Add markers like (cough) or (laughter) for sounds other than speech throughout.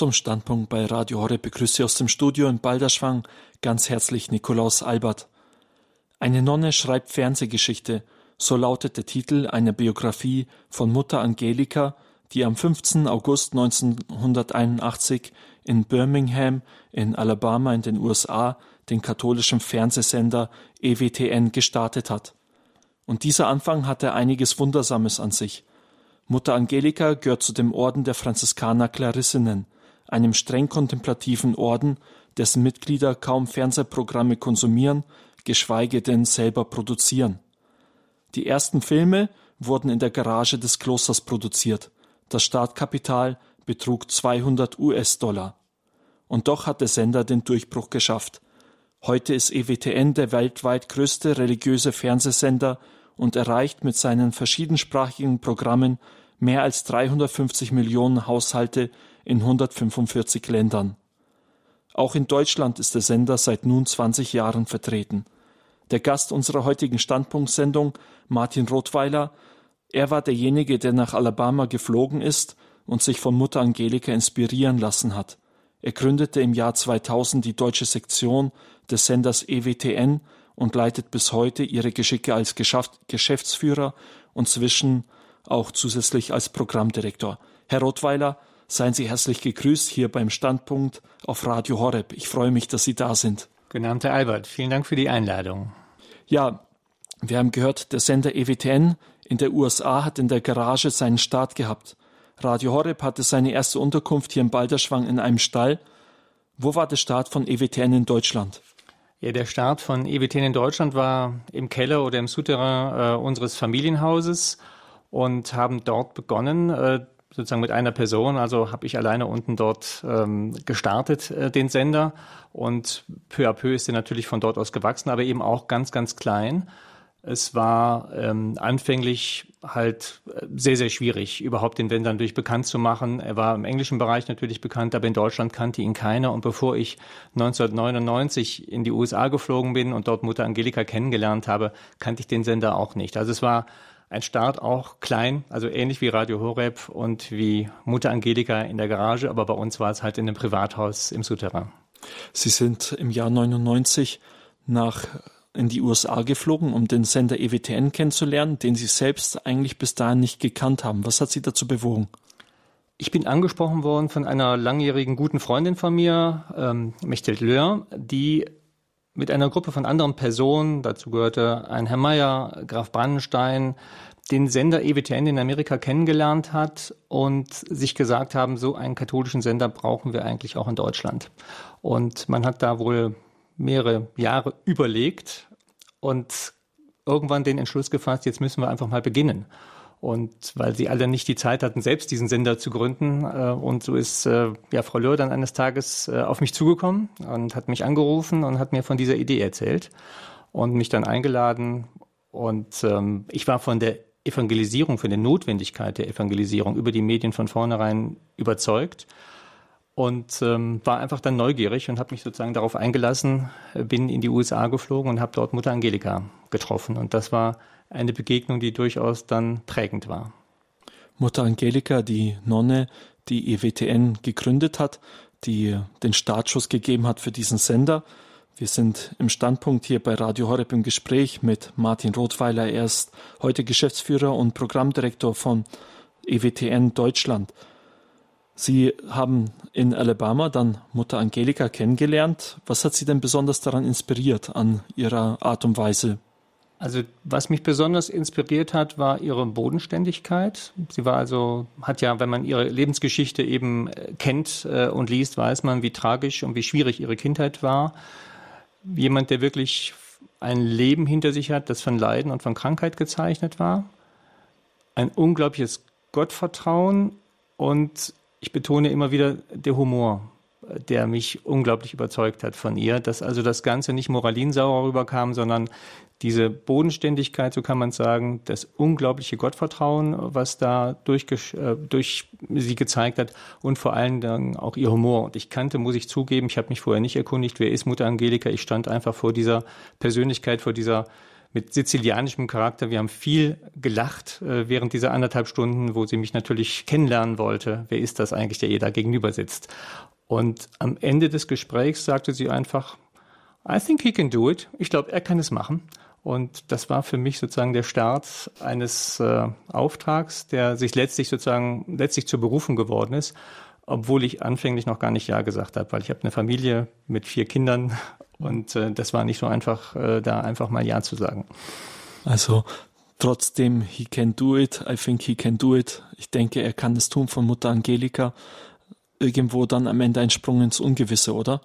Zum Standpunkt bei Radio Horre begrüße aus dem Studio in Balderschwang ganz herzlich Nikolaus Albert. Eine Nonne schreibt Fernsehgeschichte, so lautet der Titel einer Biografie von Mutter Angelika, die am 15. August 1981 in Birmingham in Alabama in den USA den katholischen Fernsehsender EWTN gestartet hat. Und dieser Anfang hatte einiges Wundersames an sich. Mutter Angelika gehört zu dem Orden der Franziskaner Klarissinnen, einem streng kontemplativen Orden, dessen Mitglieder kaum Fernsehprogramme konsumieren, geschweige denn selber produzieren. Die ersten Filme wurden in der Garage des Klosters produziert. Das Startkapital betrug 200 US-Dollar. Und doch hat der Sender den Durchbruch geschafft. Heute ist EWTN der weltweit größte religiöse Fernsehsender und erreicht mit seinen verschiedensprachigen Programmen mehr als 350 Millionen Haushalte in 145 Ländern. Auch in Deutschland ist der Sender seit nun 20 Jahren vertreten. Der Gast unserer heutigen Standpunktsendung, Martin Rothweiler, er war derjenige, der nach Alabama geflogen ist und sich von Mutter Angelika inspirieren lassen hat. Er gründete im Jahr 2000 die deutsche Sektion des Senders EWTN und leitet bis heute ihre Geschicke als Geschäftsführer und zwischen auch zusätzlich als Programmdirektor. Herr Rottweiler, seien Sie herzlich gegrüßt hier beim Standpunkt auf Radio Horeb. Ich freue mich, dass Sie da sind. Herr Albert. Vielen Dank für die Einladung. Ja, wir haben gehört, der Sender EWTN in der USA hat in der Garage seinen Start gehabt. Radio Horeb hatte seine erste Unterkunft hier in Balderschwang in einem Stall. Wo war der Start von EWTN in Deutschland? Ja, der Start von EWTN in Deutschland war im Keller oder im Souterrain äh, unseres Familienhauses und haben dort begonnen, äh, sozusagen mit einer Person. Also habe ich alleine unten dort ähm, gestartet, äh, den Sender. Und peu à peu ist er natürlich von dort aus gewachsen, aber eben auch ganz, ganz klein. Es war ähm, anfänglich halt äh, sehr, sehr schwierig, überhaupt den Sender durch bekannt zu machen. Er war im englischen Bereich natürlich bekannt, aber in Deutschland kannte ihn keiner. Und bevor ich 1999 in die USA geflogen bin und dort Mutter Angelika kennengelernt habe, kannte ich den Sender auch nicht. Also es war ein Start auch klein, also ähnlich wie Radio Horeb und wie Mutter Angelika in der Garage, aber bei uns war es halt in einem Privathaus im Souterrain. Sie sind im Jahr 99 nach in die USA geflogen, um den Sender EWTN kennenzulernen, den Sie selbst eigentlich bis dahin nicht gekannt haben. Was hat Sie dazu bewogen? Ich bin angesprochen worden von einer langjährigen guten Freundin von mir, ähm, Mechthild Löhr, die mit einer Gruppe von anderen Personen, dazu gehörte ein Herr Meyer, Graf Brandenstein, den Sender EWTN in Amerika kennengelernt hat und sich gesagt haben, so einen katholischen Sender brauchen wir eigentlich auch in Deutschland. Und man hat da wohl mehrere Jahre überlegt und irgendwann den Entschluss gefasst, jetzt müssen wir einfach mal beginnen. Und weil sie alle nicht die Zeit hatten, selbst diesen Sender zu gründen. Äh, und so ist äh, ja Frau Löhr dann eines Tages äh, auf mich zugekommen und hat mich angerufen und hat mir von dieser Idee erzählt und mich dann eingeladen. Und ähm, ich war von der Evangelisierung, von der Notwendigkeit der Evangelisierung über die Medien von vornherein überzeugt und ähm, war einfach dann neugierig und habe mich sozusagen darauf eingelassen, bin in die USA geflogen und habe dort Mutter Angelika getroffen. Und das war eine Begegnung, die durchaus dann prägend war. Mutter Angelika, die Nonne, die EWTN gegründet hat, die den Startschuss gegeben hat für diesen Sender. Wir sind im Standpunkt hier bei Radio Horeb im Gespräch mit Martin Rothweiler. Er ist heute Geschäftsführer und Programmdirektor von EWTN Deutschland. Sie haben in Alabama dann Mutter Angelika kennengelernt. Was hat Sie denn besonders daran inspiriert an Ihrer Art und Weise, also was mich besonders inspiriert hat, war ihre Bodenständigkeit. Sie war also, hat ja, wenn man ihre Lebensgeschichte eben äh, kennt äh, und liest, weiß man, wie tragisch und wie schwierig ihre Kindheit war. Jemand, der wirklich ein Leben hinter sich hat, das von Leiden und von Krankheit gezeichnet war. Ein unglaubliches Gottvertrauen und ich betone immer wieder der Humor der mich unglaublich überzeugt hat von ihr, dass also das Ganze nicht moralinsauer rüberkam, sondern diese Bodenständigkeit, so kann man sagen, das unglaubliche Gottvertrauen, was da durch, äh, durch sie gezeigt hat und vor allen Dingen auch ihr Humor. Und ich kannte, muss ich zugeben, ich habe mich vorher nicht erkundigt, wer ist Mutter Angelika. Ich stand einfach vor dieser Persönlichkeit, vor dieser mit sizilianischem Charakter. Wir haben viel gelacht äh, während dieser anderthalb Stunden, wo sie mich natürlich kennenlernen wollte. Wer ist das eigentlich, der ihr da gegenüber sitzt? Und am Ende des Gesprächs sagte sie einfach, I think he can do it. Ich glaube, er kann es machen. Und das war für mich sozusagen der Start eines äh, Auftrags, der sich letztlich sozusagen letztlich zur Berufung geworden ist, obwohl ich anfänglich noch gar nicht Ja gesagt habe, weil ich habe eine Familie mit vier Kindern und äh, das war nicht so einfach, äh, da einfach mal Ja zu sagen. Also trotzdem, he can do it, I think he can do it. Ich denke, er kann es tun von Mutter Angelika. Irgendwo dann am Ende ein Sprung ins Ungewisse, oder?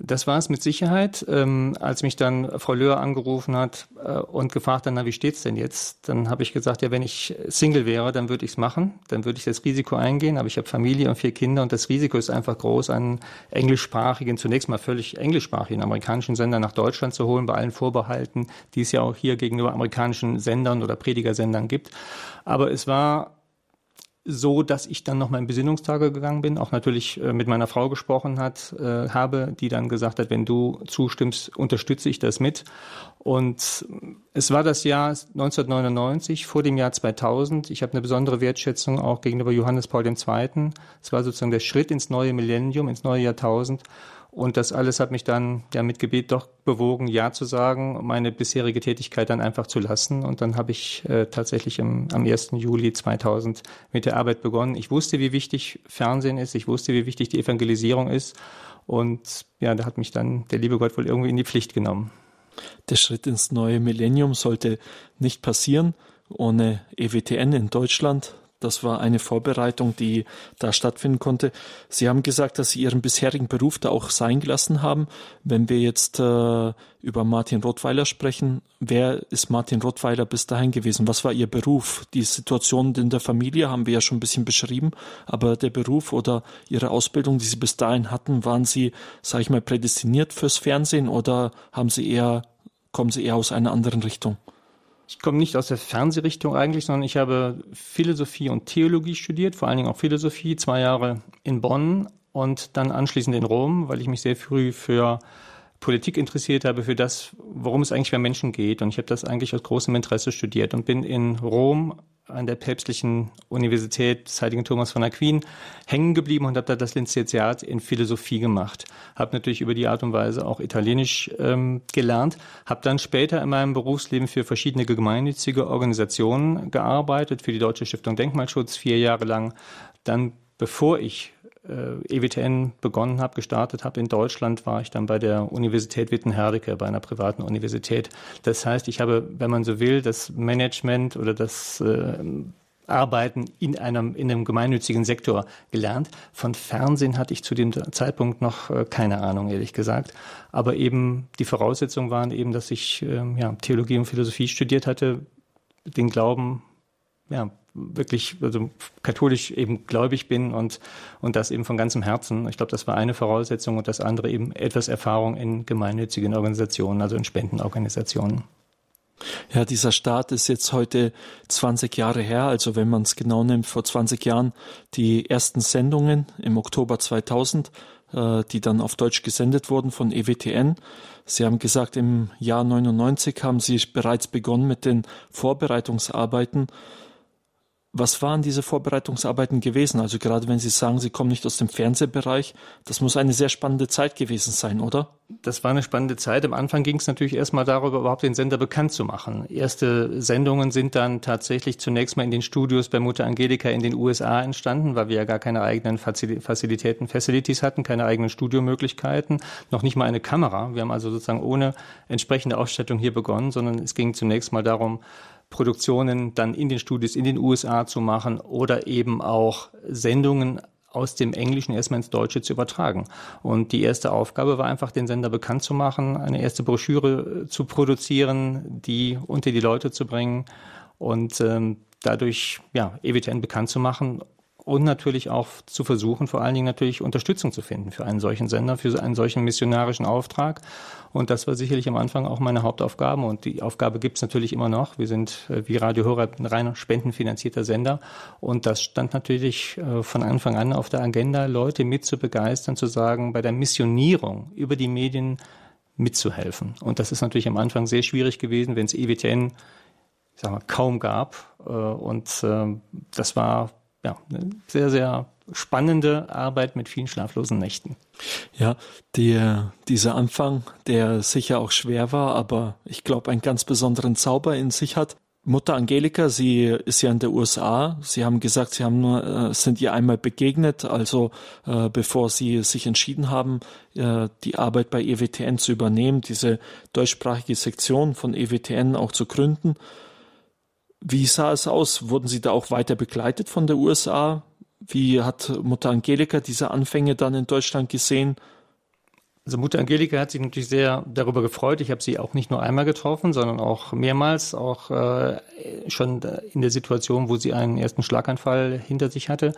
Das war es mit Sicherheit. Ähm, als mich dann Frau Löhr angerufen hat äh, und gefragt hat, na, wie steht's denn jetzt? Dann habe ich gesagt, ja, wenn ich Single wäre, dann würde ich es machen. Dann würde ich das Risiko eingehen. Aber ich habe Familie und vier Kinder und das Risiko ist einfach groß, einen englischsprachigen, zunächst mal völlig englischsprachigen amerikanischen Sender nach Deutschland zu holen, bei allen Vorbehalten, die es ja auch hier gegenüber amerikanischen Sendern oder Predigersendern gibt. Aber es war so, dass ich dann noch mal in Besinnungstage gegangen bin, auch natürlich äh, mit meiner Frau gesprochen hat, äh, habe, die dann gesagt hat, wenn du zustimmst, unterstütze ich das mit. Und es war das Jahr 1999 vor dem Jahr 2000. Ich habe eine besondere Wertschätzung auch gegenüber Johannes Paul II. Es war sozusagen der Schritt ins neue Millennium, ins neue Jahrtausend. Und das alles hat mich dann ja mit Gebet doch bewogen, Ja zu sagen, meine bisherige Tätigkeit dann einfach zu lassen. Und dann habe ich äh, tatsächlich im, am 1. Juli 2000 mit der Arbeit begonnen. Ich wusste, wie wichtig Fernsehen ist. Ich wusste, wie wichtig die Evangelisierung ist. Und ja, da hat mich dann der liebe Gott wohl irgendwie in die Pflicht genommen. Der Schritt ins neue Millennium sollte nicht passieren ohne EWTN in Deutschland. Das war eine Vorbereitung, die da stattfinden konnte. Sie haben gesagt, dass Sie Ihren bisherigen Beruf da auch sein gelassen haben. Wenn wir jetzt äh, über Martin Rottweiler sprechen, wer ist Martin Rottweiler bis dahin gewesen? Was war Ihr Beruf? Die Situation in der Familie haben wir ja schon ein bisschen beschrieben, aber der Beruf oder Ihre Ausbildung, die Sie bis dahin hatten, waren Sie, sage ich mal, prädestiniert fürs Fernsehen oder haben Sie eher, kommen Sie eher aus einer anderen Richtung? Ich komme nicht aus der Fernsehrichtung eigentlich, sondern ich habe Philosophie und Theologie studiert, vor allen Dingen auch Philosophie, zwei Jahre in Bonn und dann anschließend in Rom, weil ich mich sehr früh für Politik interessiert habe, für das, worum es eigentlich bei Menschen geht. Und ich habe das eigentlich aus großem Interesse studiert und bin in Rom an der päpstlichen Universität des Heiligen Thomas von Aquin hängen geblieben und habe da das Lizenziat in Philosophie gemacht. Habe natürlich über die Art und Weise auch Italienisch ähm, gelernt. Habe dann später in meinem Berufsleben für verschiedene gemeinnützige Organisationen gearbeitet, für die Deutsche Stiftung Denkmalschutz vier Jahre lang. Dann, bevor ich äh, EWTN begonnen habe, gestartet habe in Deutschland, war ich dann bei der Universität Witten-Herdecke, bei einer privaten Universität. Das heißt, ich habe, wenn man so will, das Management oder das äh, Arbeiten in einem, in einem gemeinnützigen Sektor gelernt. Von Fernsehen hatte ich zu dem Zeitpunkt noch äh, keine Ahnung, ehrlich gesagt. Aber eben die Voraussetzungen waren eben, dass ich äh, ja, Theologie und Philosophie studiert hatte, den Glauben ja, wirklich also katholisch eben gläubig bin und, und das eben von ganzem Herzen. Ich glaube, das war eine Voraussetzung und das andere eben etwas Erfahrung in gemeinnützigen Organisationen, also in Spendenorganisationen. Ja, dieser Start ist jetzt heute 20 Jahre her. Also wenn man es genau nimmt, vor 20 Jahren die ersten Sendungen im Oktober 2000, äh, die dann auf Deutsch gesendet wurden von EWTN. Sie haben gesagt, im Jahr 99 haben Sie bereits begonnen mit den Vorbereitungsarbeiten was waren diese Vorbereitungsarbeiten gewesen? Also gerade wenn Sie sagen, Sie kommen nicht aus dem Fernsehbereich, das muss eine sehr spannende Zeit gewesen sein, oder? Das war eine spannende Zeit. Am Anfang ging es natürlich erstmal darüber, überhaupt den Sender bekannt zu machen. Erste Sendungen sind dann tatsächlich zunächst mal in den Studios bei Mutter Angelika in den USA entstanden, weil wir ja gar keine eigenen Fazilitäten, Facilities hatten, keine eigenen Studiomöglichkeiten, noch nicht mal eine Kamera. Wir haben also sozusagen ohne entsprechende Ausstattung hier begonnen, sondern es ging zunächst mal darum, Produktionen dann in den Studios in den USA zu machen oder eben auch Sendungen aus dem Englischen erstmal ins Deutsche zu übertragen. Und die erste Aufgabe war einfach, den Sender bekannt zu machen, eine erste Broschüre zu produzieren, die unter die Leute zu bringen und ähm, dadurch ja, EWTN bekannt zu machen und natürlich auch zu versuchen, vor allen Dingen natürlich Unterstützung zu finden für einen solchen Sender, für einen solchen missionarischen Auftrag. Und das war sicherlich am Anfang auch meine Hauptaufgabe und die Aufgabe gibt es natürlich immer noch. Wir sind äh, wie Radio Horeb ein rein spendenfinanzierter Sender und das stand natürlich äh, von Anfang an auf der Agenda, Leute mit zu begeistern, zu sagen, bei der Missionierung über die Medien mitzuhelfen. Und das ist natürlich am Anfang sehr schwierig gewesen, wenn es EWTN ich sag mal, kaum gab. Äh, und äh, das war ja, eine sehr, sehr spannende Arbeit mit vielen schlaflosen Nächten. Ja, der, dieser Anfang, der sicher auch schwer war, aber ich glaube, einen ganz besonderen Zauber in sich hat. Mutter Angelika, sie ist ja in der USA. Sie haben gesagt, sie haben nur, äh, sind ihr einmal begegnet, also äh, bevor sie sich entschieden haben, äh, die Arbeit bei EWTN zu übernehmen, diese deutschsprachige Sektion von EWTN auch zu gründen. Wie sah es aus? Wurden Sie da auch weiter begleitet von der USA? Wie hat Mutter Angelika diese Anfänge dann in Deutschland gesehen? Also Mutter Angelika hat sich natürlich sehr darüber gefreut. Ich habe sie auch nicht nur einmal getroffen, sondern auch mehrmals, auch äh, schon in der Situation, wo sie einen ersten Schlaganfall hinter sich hatte.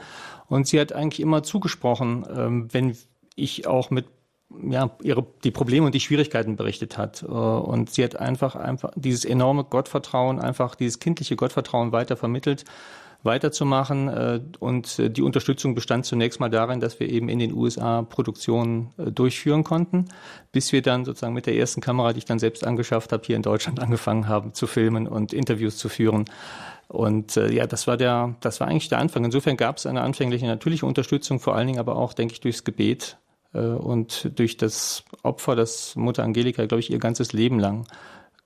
Und sie hat eigentlich immer zugesprochen, ähm, wenn ich auch mit ja, ihre, die Probleme und die Schwierigkeiten berichtet hat. Äh, und sie hat einfach, einfach dieses enorme Gottvertrauen, einfach dieses kindliche Gottvertrauen weiter vermittelt, weiterzumachen. Äh, und die Unterstützung bestand zunächst mal darin, dass wir eben in den USA Produktionen äh, durchführen konnten, bis wir dann sozusagen mit der ersten Kamera, die ich dann selbst angeschafft habe, hier in Deutschland (laughs) angefangen haben zu filmen und Interviews zu führen. Und äh, ja, das war der, das war eigentlich der Anfang. Insofern gab es eine anfängliche natürliche Unterstützung, vor allen Dingen aber auch, denke ich, durchs Gebet äh, und durch das Opfer, das Mutter Angelika, glaube ich, ihr ganzes Leben lang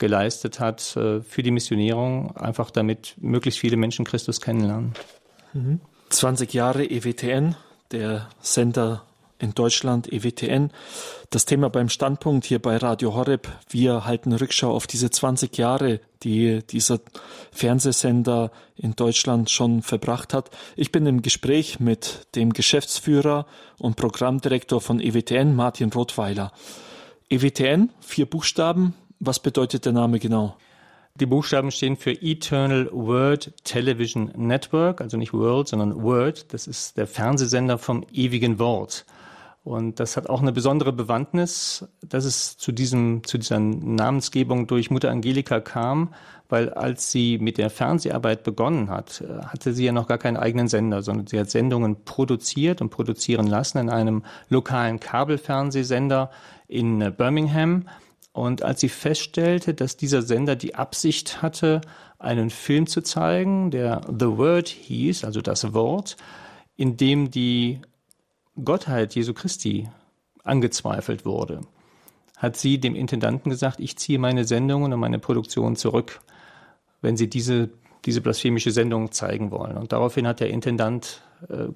geleistet hat äh, für die Missionierung, einfach damit möglichst viele Menschen Christus kennenlernen. 20 mhm. Jahre EWTN, der Sender in Deutschland, EWTN. Das Thema beim Standpunkt hier bei Radio Horeb. Wir halten Rückschau auf diese 20 Jahre, die dieser Fernsehsender in Deutschland schon verbracht hat. Ich bin im Gespräch mit dem Geschäftsführer und Programmdirektor von EWTN, Martin Rothweiler. EWTN, vier Buchstaben. Was bedeutet der Name genau? Die Buchstaben stehen für Eternal Word Television Network, also nicht World, sondern Word. Das ist der Fernsehsender vom ewigen Wort. Und das hat auch eine besondere Bewandtnis, dass es zu diesem, zu dieser Namensgebung durch Mutter Angelika kam, weil als sie mit der Fernseharbeit begonnen hat, äh, hatte sie ja noch gar keinen eigenen Sender, sondern sie hat Sendungen produziert und produzieren lassen in einem lokalen Kabelfernsehsender in äh, Birmingham. Und als sie feststellte, dass dieser Sender die Absicht hatte, einen Film zu zeigen, der The Word hieß, also das Wort, in dem die Gottheit Jesu Christi angezweifelt wurde, hat sie dem Intendanten gesagt, ich ziehe meine Sendungen und meine Produktion zurück, wenn Sie diese, diese blasphemische Sendung zeigen wollen. Und daraufhin hat der Intendant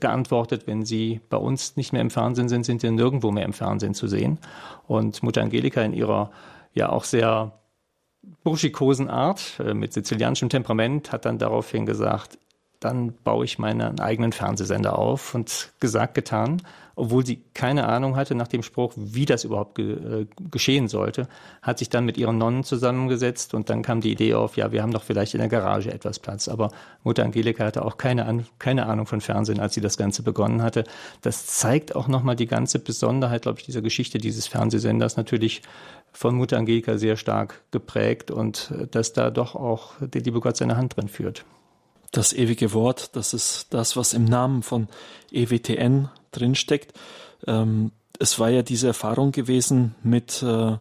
geantwortet, wenn Sie bei uns nicht mehr im Fernsehen sind, sind Sie nirgendwo mehr im Fernsehen zu sehen. Und Mutter Angelika in ihrer ja auch sehr burschikosen Art, äh, mit sizilianischem Temperament, hat dann daraufhin gesagt, dann baue ich meinen eigenen Fernsehsender auf und gesagt, getan, obwohl sie keine Ahnung hatte nach dem Spruch, wie das überhaupt ge äh, geschehen sollte, hat sich dann mit ihren Nonnen zusammengesetzt und dann kam die Idee auf, ja, wir haben doch vielleicht in der Garage etwas Platz. Aber Mutter Angelika hatte auch keine, An keine Ahnung von Fernsehen, als sie das Ganze begonnen hatte. Das zeigt auch nochmal die ganze Besonderheit, glaube ich, dieser Geschichte dieses Fernsehsenders natürlich von Mutter Angelika sehr stark geprägt und äh, dass da doch auch der liebe Gott seine Hand drin führt das ewige Wort, das ist das, was im Namen von EWTN drinsteckt. Ähm, es war ja diese Erfahrung gewesen mit äh,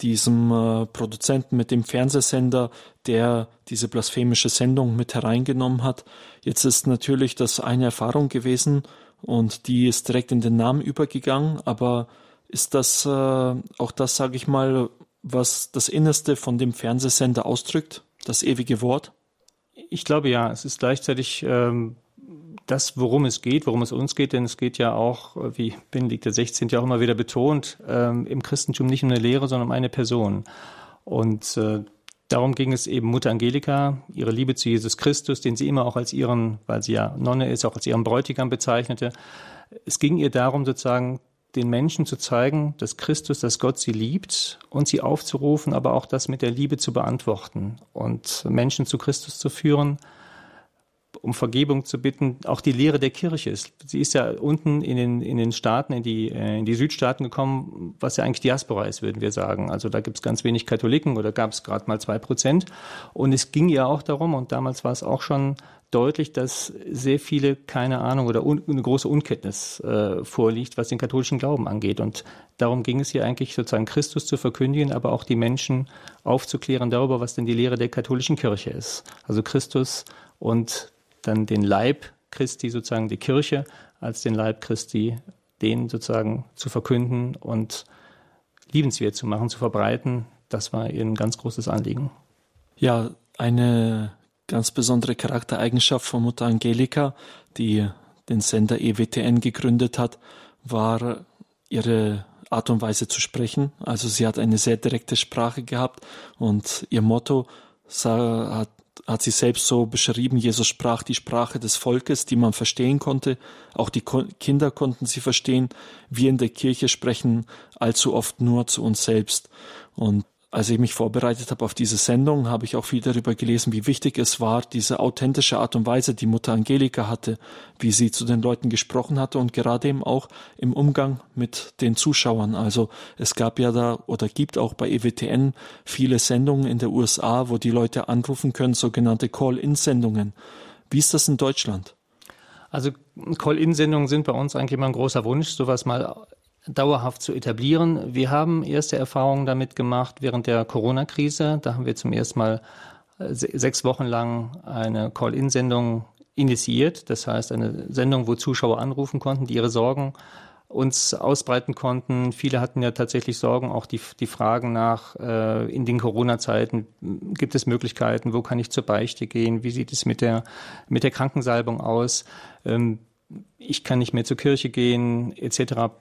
diesem äh, Produzenten, mit dem Fernsehsender, der diese blasphemische Sendung mit hereingenommen hat. Jetzt ist natürlich das eine Erfahrung gewesen und die ist direkt in den Namen übergegangen, aber ist das äh, auch das, sage ich mal, was das Innerste von dem Fernsehsender ausdrückt, das ewige Wort? Ich glaube ja, es ist gleichzeitig ähm, das, worum es geht, worum es uns geht, denn es geht ja auch, wie Benedikt der 16. ja auch immer wieder betont, ähm, im Christentum nicht um eine Lehre, sondern um eine Person. Und äh, darum ging es eben Mutter Angelika, ihre Liebe zu Jesus Christus, den sie immer auch als ihren, weil sie ja Nonne ist, auch als ihren Bräutigam bezeichnete. Es ging ihr darum, sozusagen den Menschen zu zeigen, dass Christus, dass Gott sie liebt und sie aufzurufen, aber auch das mit der Liebe zu beantworten und Menschen zu Christus zu führen um Vergebung zu bitten, auch die Lehre der Kirche ist. Sie ist ja unten in den, in den Staaten, in die, äh, in die Südstaaten gekommen, was ja eigentlich Diaspora ist, würden wir sagen. Also da gibt es ganz wenig Katholiken oder gab es gerade mal zwei Prozent. Und es ging ja auch darum, und damals war es auch schon deutlich, dass sehr viele keine Ahnung oder un, eine große Unkenntnis äh, vorliegt, was den katholischen Glauben angeht. Und darum ging es hier eigentlich sozusagen Christus zu verkündigen, aber auch die Menschen aufzuklären darüber, was denn die Lehre der katholischen Kirche ist. Also Christus und dann den Leib Christi, sozusagen die Kirche als den Leib Christi, den sozusagen zu verkünden und liebenswert zu machen, zu verbreiten. Das war ihr ein ganz großes Anliegen. Ja, eine ganz besondere Charaktereigenschaft von Mutter Angelika, die den Sender EWTN gegründet hat, war ihre Art und Weise zu sprechen. Also sie hat eine sehr direkte Sprache gehabt und ihr Motto hat, hat sie selbst so beschrieben, Jesus sprach die Sprache des Volkes, die man verstehen konnte. Auch die Kinder konnten sie verstehen. Wir in der Kirche sprechen allzu oft nur zu uns selbst. Und als ich mich vorbereitet habe auf diese Sendung, habe ich auch viel darüber gelesen, wie wichtig es war, diese authentische Art und Weise, die Mutter Angelika hatte, wie sie zu den Leuten gesprochen hatte und gerade eben auch im Umgang mit den Zuschauern. Also es gab ja da oder gibt auch bei EWTN viele Sendungen in der USA, wo die Leute anrufen können, sogenannte Call-in-Sendungen. Wie ist das in Deutschland? Also Call-in-Sendungen sind bei uns eigentlich immer ein großer Wunsch, sowas mal dauerhaft zu etablieren. Wir haben erste Erfahrungen damit gemacht während der Corona-Krise. Da haben wir zum ersten Mal äh, sechs Wochen lang eine Call-in-Sendung initiiert. Das heißt, eine Sendung, wo Zuschauer anrufen konnten, die ihre Sorgen uns ausbreiten konnten. Viele hatten ja tatsächlich Sorgen, auch die, die Fragen nach, äh, in den Corona-Zeiten, gibt es Möglichkeiten, wo kann ich zur Beichte gehen, wie sieht es mit der, mit der Krankensalbung aus. Ähm, ich kann nicht mehr zur Kirche gehen, etc.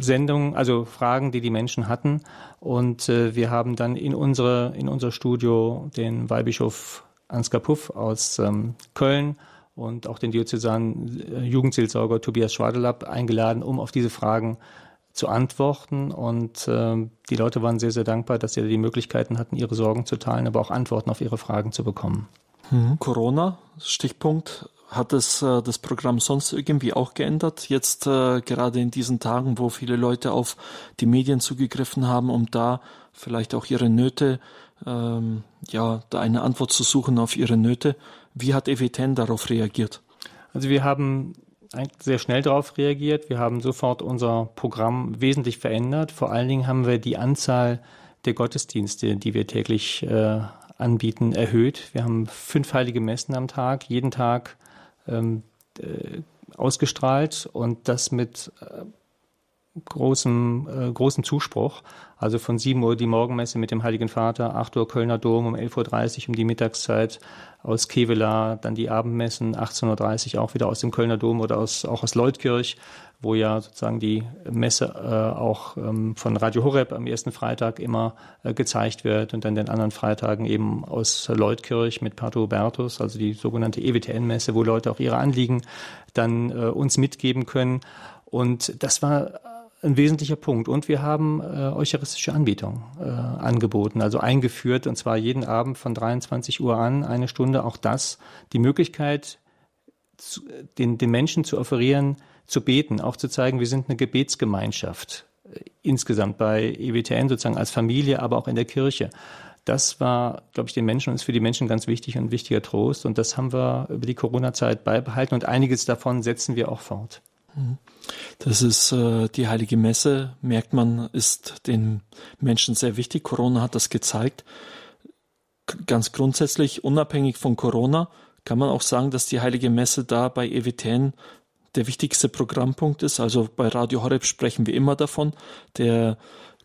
Sendungen, also Fragen, die die Menschen hatten. Und äh, wir haben dann in, unsere, in unser Studio den Weihbischof Ansgar Puff aus ähm, Köln und auch den diözesanen äh, Jugendseelsorger Tobias Schwadelapp eingeladen, um auf diese Fragen zu antworten. Und äh, die Leute waren sehr, sehr dankbar, dass sie die Möglichkeiten hatten, ihre Sorgen zu teilen, aber auch Antworten auf ihre Fragen zu bekommen. Mhm. Corona, Stichpunkt hat es äh, das Programm sonst irgendwie auch geändert? Jetzt äh, gerade in diesen Tagen, wo viele Leute auf die Medien zugegriffen haben, um da vielleicht auch ihre Nöte, ähm, ja, da eine Antwort zu suchen auf ihre Nöte. Wie hat EWTN darauf reagiert? Also wir haben sehr schnell darauf reagiert. Wir haben sofort unser Programm wesentlich verändert. Vor allen Dingen haben wir die Anzahl der Gottesdienste, die wir täglich äh, anbieten, erhöht. Wir haben fünf heilige Messen am Tag, jeden Tag ähm, äh, ausgestrahlt und das mit äh, großem, äh, großem Zuspruch. Also von 7 Uhr die Morgenmesse mit dem Heiligen Vater, 8 Uhr Kölner Dom, um 11.30 Uhr um die Mittagszeit aus Kevela, dann die Abendmessen, 18.30 Uhr auch wieder aus dem Kölner Dom oder aus, auch aus Leutkirch, wo ja sozusagen die Messe äh, auch ähm, von Radio Horeb am ersten Freitag immer äh, gezeigt wird und dann den anderen Freitagen eben aus Leutkirch mit Pater Hubertus, also die sogenannte EWTN-Messe, wo Leute auch ihre Anliegen dann äh, uns mitgeben können. Und das war ein wesentlicher Punkt. Und wir haben äh, eucharistische Anbietung äh, angeboten, also eingeführt, und zwar jeden Abend von 23 Uhr an, eine Stunde. Auch das, die Möglichkeit, zu, den, den Menschen zu offerieren, zu beten, auch zu zeigen, wir sind eine Gebetsgemeinschaft äh, insgesamt bei EWTN sozusagen als Familie, aber auch in der Kirche. Das war, glaube ich, den Menschen und ist für die Menschen ganz wichtig und ein wichtiger Trost. Und das haben wir über die Corona-Zeit beibehalten und einiges davon setzen wir auch fort. Mhm. Das ist äh, die heilige Messe, merkt man, ist den Menschen sehr wichtig. Corona hat das gezeigt. Ganz grundsätzlich, unabhängig von Corona, kann man auch sagen, dass die heilige Messe da bei EWTN der wichtigste Programmpunkt ist. Also bei Radio Horeb sprechen wir immer davon. Der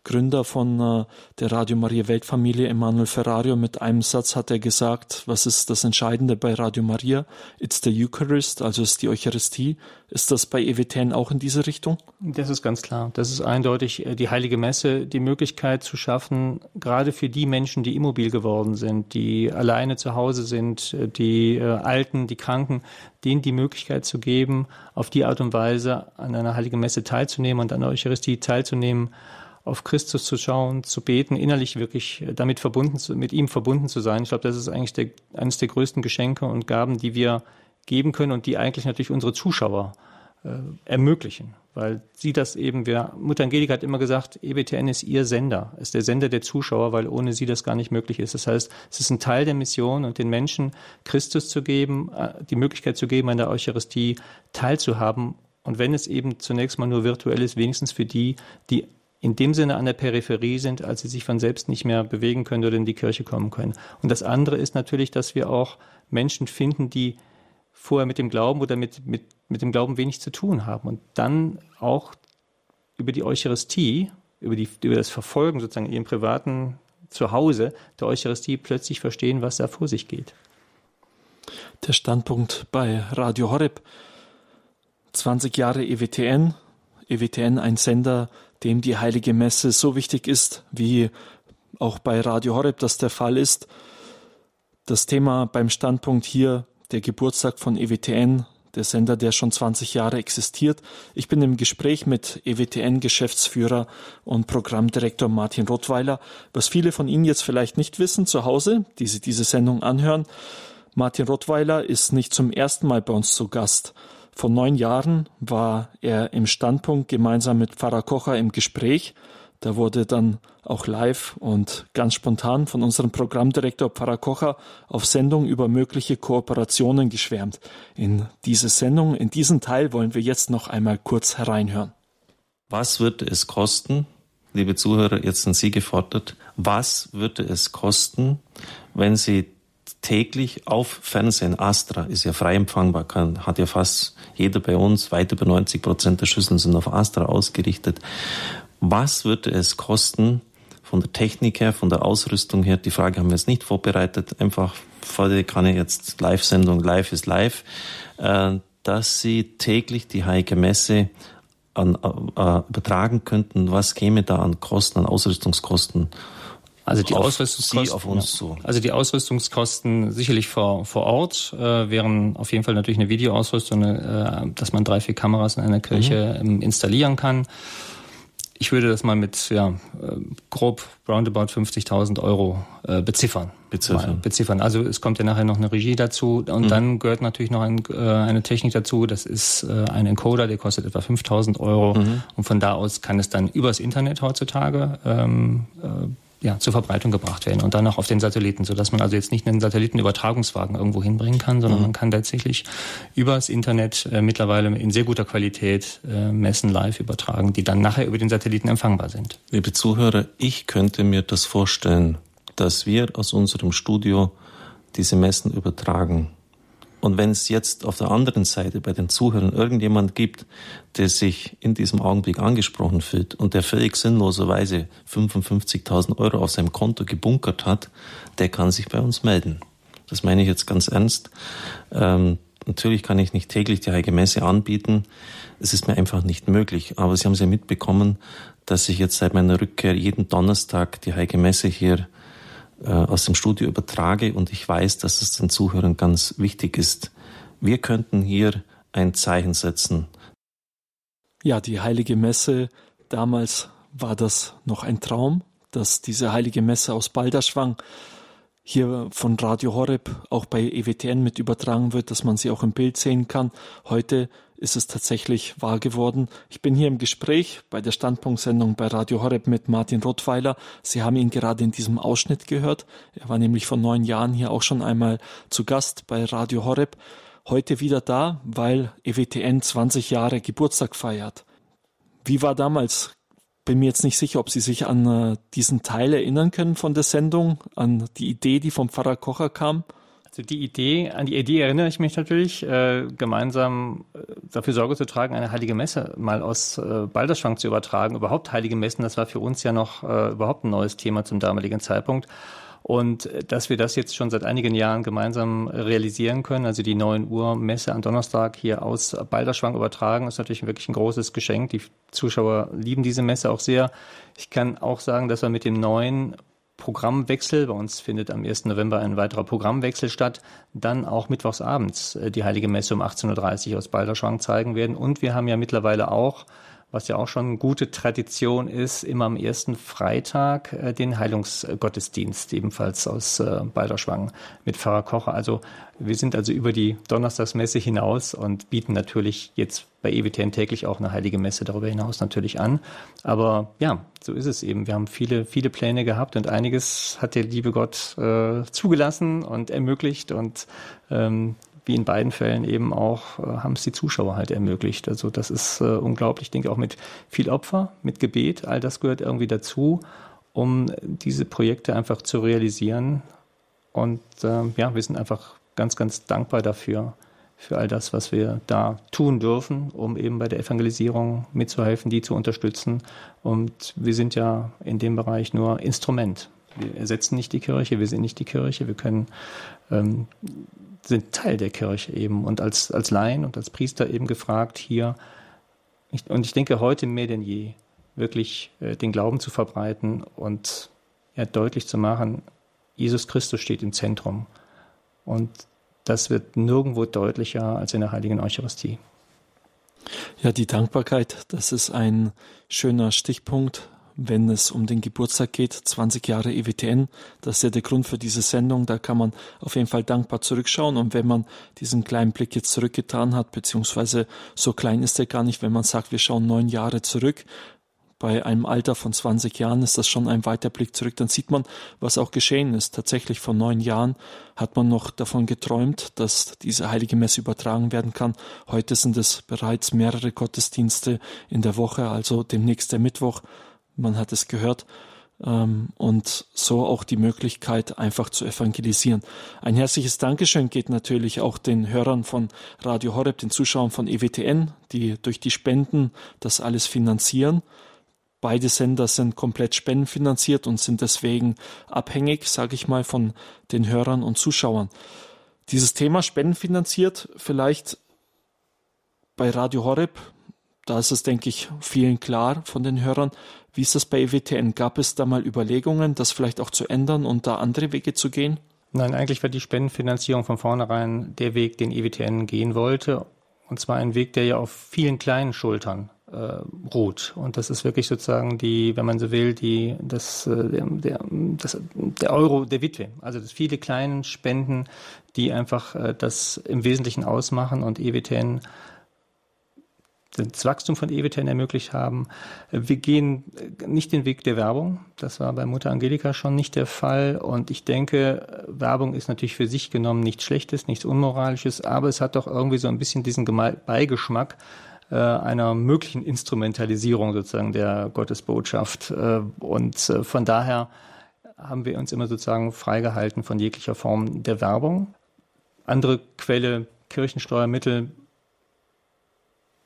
Gründer von äh, der Radio Maria Weltfamilie, Emanuel Ferrario, mit einem Satz hat er gesagt, was ist das Entscheidende bei Radio Maria? It's the Eucharist, also ist die Eucharistie. Ist das bei EWTN auch in diese Richtung? Das ist ganz klar. Das ist eindeutig äh, die Heilige Messe, die Möglichkeit zu schaffen, gerade für die Menschen, die immobil geworden sind, die alleine zu Hause sind, äh, die Alten, die Kranken, denen die Möglichkeit zu geben, auf die Art und Weise an einer Heiligen Messe teilzunehmen und an der Eucharistie teilzunehmen, auf Christus zu schauen, zu beten, innerlich wirklich damit verbunden, zu, mit ihm verbunden zu sein. Ich glaube, das ist eigentlich der, eines der größten Geschenke und Gaben, die wir geben können und die eigentlich natürlich unsere Zuschauer äh, ermöglichen, weil sie das eben, wir, Mutter Angelika hat immer gesagt, EBTN ist ihr Sender, ist der Sender der Zuschauer, weil ohne sie das gar nicht möglich ist. Das heißt, es ist ein Teil der Mission und den Menschen Christus zu geben, äh, die Möglichkeit zu geben, an der Eucharistie teilzuhaben. Und wenn es eben zunächst mal nur virtuell ist, wenigstens für die, die in dem Sinne an der Peripherie sind, als sie sich von selbst nicht mehr bewegen können oder in die Kirche kommen können. Und das andere ist natürlich, dass wir auch Menschen finden, die vorher mit dem Glauben oder mit, mit, mit dem Glauben wenig zu tun haben und dann auch über die Eucharistie, über, die, über das Verfolgen sozusagen in ihrem privaten Zuhause der Eucharistie plötzlich verstehen, was da vor sich geht. Der Standpunkt bei Radio Horeb. 20 Jahre EWTN. EWTN ein Sender, dem die heilige Messe so wichtig ist, wie auch bei Radio Horeb das der Fall ist. Das Thema beim Standpunkt hier der Geburtstag von EWTN, der Sender, der schon 20 Jahre existiert. Ich bin im Gespräch mit EWTN-Geschäftsführer und Programmdirektor Martin Rottweiler. Was viele von Ihnen jetzt vielleicht nicht wissen zu Hause, die Sie diese Sendung anhören, Martin Rottweiler ist nicht zum ersten Mal bei uns zu Gast. Vor neun Jahren war er im Standpunkt gemeinsam mit Pfarrer Kocher im Gespräch da wurde dann auch live und ganz spontan von unserem Programmdirektor Pfarrer Kocher auf Sendung über mögliche Kooperationen geschwärmt. In diese Sendung, in diesen Teil wollen wir jetzt noch einmal kurz hereinhören. Was wird es kosten, liebe Zuhörer, jetzt sind Sie gefordert, was würde es kosten, wenn Sie täglich auf Fernsehen, Astra ist ja frei empfangbar, kann, hat ja fast jeder bei uns, weit über 90 Prozent der Schüsseln sind auf Astra ausgerichtet. Was würde es kosten, von der Technik her, von der Ausrüstung her, die Frage haben wir jetzt nicht vorbereitet, einfach vor der kann ich jetzt Live-Sendung, live ist live, äh, dass sie täglich die Heilige Messe an, äh, übertragen könnten. Was käme da an Kosten, an Ausrüstungskosten? Also die Ausrüstungskosten, auf uns zu. Also die Ausrüstungskosten sicherlich vor, vor Ort äh, wären auf jeden Fall natürlich eine Videoausrüstung, äh, dass man drei, vier Kameras in einer Kirche mhm. installieren kann ich würde das mal mit ja, äh, grob roundabout 50.000 Euro äh, beziffern. Beziffern. beziffern. Also es kommt ja nachher noch eine Regie dazu und mhm. dann gehört natürlich noch ein, äh, eine Technik dazu. Das ist äh, ein Encoder, der kostet etwa 5.000 Euro mhm. und von da aus kann es dann übers Internet heutzutage ähm, äh, ja, zur Verbreitung gebracht werden und dann auch auf den Satelliten, sodass man also jetzt nicht einen Satellitenübertragungswagen irgendwo hinbringen kann, sondern mhm. man kann tatsächlich übers Internet äh, mittlerweile in sehr guter Qualität äh, Messen live übertragen, die dann nachher über den Satelliten empfangbar sind. Liebe Zuhörer, ich könnte mir das vorstellen, dass wir aus unserem Studio diese Messen übertragen und wenn es jetzt auf der anderen Seite bei den Zuhörern irgendjemand gibt, der sich in diesem Augenblick angesprochen fühlt und der völlig sinnloserweise 55.000 Euro auf seinem Konto gebunkert hat, der kann sich bei uns melden. Das meine ich jetzt ganz ernst. Ähm, natürlich kann ich nicht täglich die Heilige Messe anbieten. Es ist mir einfach nicht möglich. Aber Sie haben es ja mitbekommen, dass ich jetzt seit meiner Rückkehr jeden Donnerstag die Heilige Messe hier äh, aus dem Studio übertrage und ich weiß, dass es den Zuhörern ganz wichtig ist. Wir könnten hier ein Zeichen setzen. Ja, die heilige Messe, damals war das noch ein Traum, dass diese heilige Messe aus Balderschwang hier von Radio Horeb auch bei EWTN mit übertragen wird, dass man sie auch im Bild sehen kann. Heute ist es tatsächlich wahr geworden. Ich bin hier im Gespräch bei der Standpunktsendung bei Radio Horeb mit Martin Rottweiler. Sie haben ihn gerade in diesem Ausschnitt gehört. Er war nämlich vor neun Jahren hier auch schon einmal zu Gast bei Radio Horeb. Heute wieder da, weil EWTN 20 Jahre Geburtstag feiert. Wie war damals? Bin mir jetzt nicht sicher, ob Sie sich an äh, diesen Teil erinnern können von der Sendung, an die Idee, die vom Pfarrer Kocher kam. Also die Idee, an die Idee erinnere ich mich natürlich, äh, gemeinsam äh, dafür Sorge zu tragen, eine heilige Messe mal aus äh, Balderschwang zu übertragen. Überhaupt heilige Messen, das war für uns ja noch äh, überhaupt ein neues Thema zum damaligen Zeitpunkt. Und äh, dass wir das jetzt schon seit einigen Jahren gemeinsam realisieren können, also die 9 Uhr Messe am Donnerstag hier aus Balderschwang übertragen, ist natürlich wirklich ein großes Geschenk. Die Zuschauer lieben diese Messe auch sehr. Ich kann auch sagen, dass wir mit dem neuen Programmwechsel. Bei uns findet am 1. November ein weiterer Programmwechsel statt. Dann auch mittwochsabends äh, die Heilige Messe um 18.30 Uhr aus Balderschwang zeigen werden. Und wir haben ja mittlerweile auch was ja auch schon gute Tradition ist, immer am ersten Freitag äh, den Heilungsgottesdienst, ebenfalls aus äh, Balderschwang mit Pfarrer Kocher. Also wir sind also über die Donnerstagsmesse hinaus und bieten natürlich jetzt bei EWTN täglich auch eine heilige Messe darüber hinaus natürlich an. Aber ja, so ist es eben. Wir haben viele, viele Pläne gehabt und einiges hat der liebe Gott äh, zugelassen und ermöglicht und ähm, wie in beiden Fällen eben auch, äh, haben es die Zuschauer halt ermöglicht. Also das ist äh, unglaublich. Ich denke auch mit viel Opfer, mit Gebet, all das gehört irgendwie dazu, um diese Projekte einfach zu realisieren. Und äh, ja, wir sind einfach ganz, ganz dankbar dafür, für all das, was wir da tun dürfen, um eben bei der Evangelisierung mitzuhelfen, die zu unterstützen. Und wir sind ja in dem Bereich nur Instrument. Wir ersetzen nicht die Kirche, wir sind nicht die Kirche, wir können ähm, sind Teil der Kirche eben und als, als Laien und als Priester eben gefragt, hier, und ich denke heute mehr denn je, wirklich äh, den Glauben zu verbreiten und ja, deutlich zu machen, Jesus Christus steht im Zentrum. Und das wird nirgendwo deutlicher als in der heiligen Eucharistie. Ja, die Dankbarkeit, das ist ein schöner Stichpunkt wenn es um den Geburtstag geht, 20 Jahre EWTN. Das ist ja der Grund für diese Sendung. Da kann man auf jeden Fall dankbar zurückschauen. Und wenn man diesen kleinen Blick jetzt zurückgetan hat, beziehungsweise so klein ist er gar nicht, wenn man sagt, wir schauen neun Jahre zurück, bei einem Alter von 20 Jahren ist das schon ein weiter Blick zurück. Dann sieht man, was auch geschehen ist. Tatsächlich vor neun Jahren hat man noch davon geträumt, dass diese heilige Messe übertragen werden kann. Heute sind es bereits mehrere Gottesdienste in der Woche, also demnächst der Mittwoch man hat es gehört, ähm, und so auch die Möglichkeit, einfach zu evangelisieren. Ein herzliches Dankeschön geht natürlich auch den Hörern von Radio Horeb, den Zuschauern von EWTN, die durch die Spenden das alles finanzieren. Beide Sender sind komplett spendenfinanziert und sind deswegen abhängig, sage ich mal, von den Hörern und Zuschauern. Dieses Thema spendenfinanziert vielleicht bei Radio Horeb, da ist es, denke ich, vielen klar von den Hörern. Wie ist das bei EWTN? Gab es da mal Überlegungen, das vielleicht auch zu ändern und da andere Wege zu gehen? Nein, eigentlich war die Spendenfinanzierung von vornherein der Weg, den EWTN gehen wollte. Und zwar ein Weg, der ja auf vielen kleinen Schultern äh, ruht. Und das ist wirklich sozusagen die, wenn man so will, die, das, äh, der, der, das, der Euro der Witwe. Also das viele kleinen Spenden, die einfach äh, das im Wesentlichen ausmachen und EWTN das Wachstum von EWTN ermöglicht haben. Wir gehen nicht den Weg der Werbung. Das war bei Mutter Angelika schon nicht der Fall. Und ich denke, Werbung ist natürlich für sich genommen nichts Schlechtes, nichts Unmoralisches, aber es hat doch irgendwie so ein bisschen diesen Beigeschmack äh, einer möglichen Instrumentalisierung sozusagen der Gottesbotschaft. Äh, und äh, von daher haben wir uns immer sozusagen freigehalten von jeglicher Form der Werbung. Andere Quelle, Kirchensteuermittel,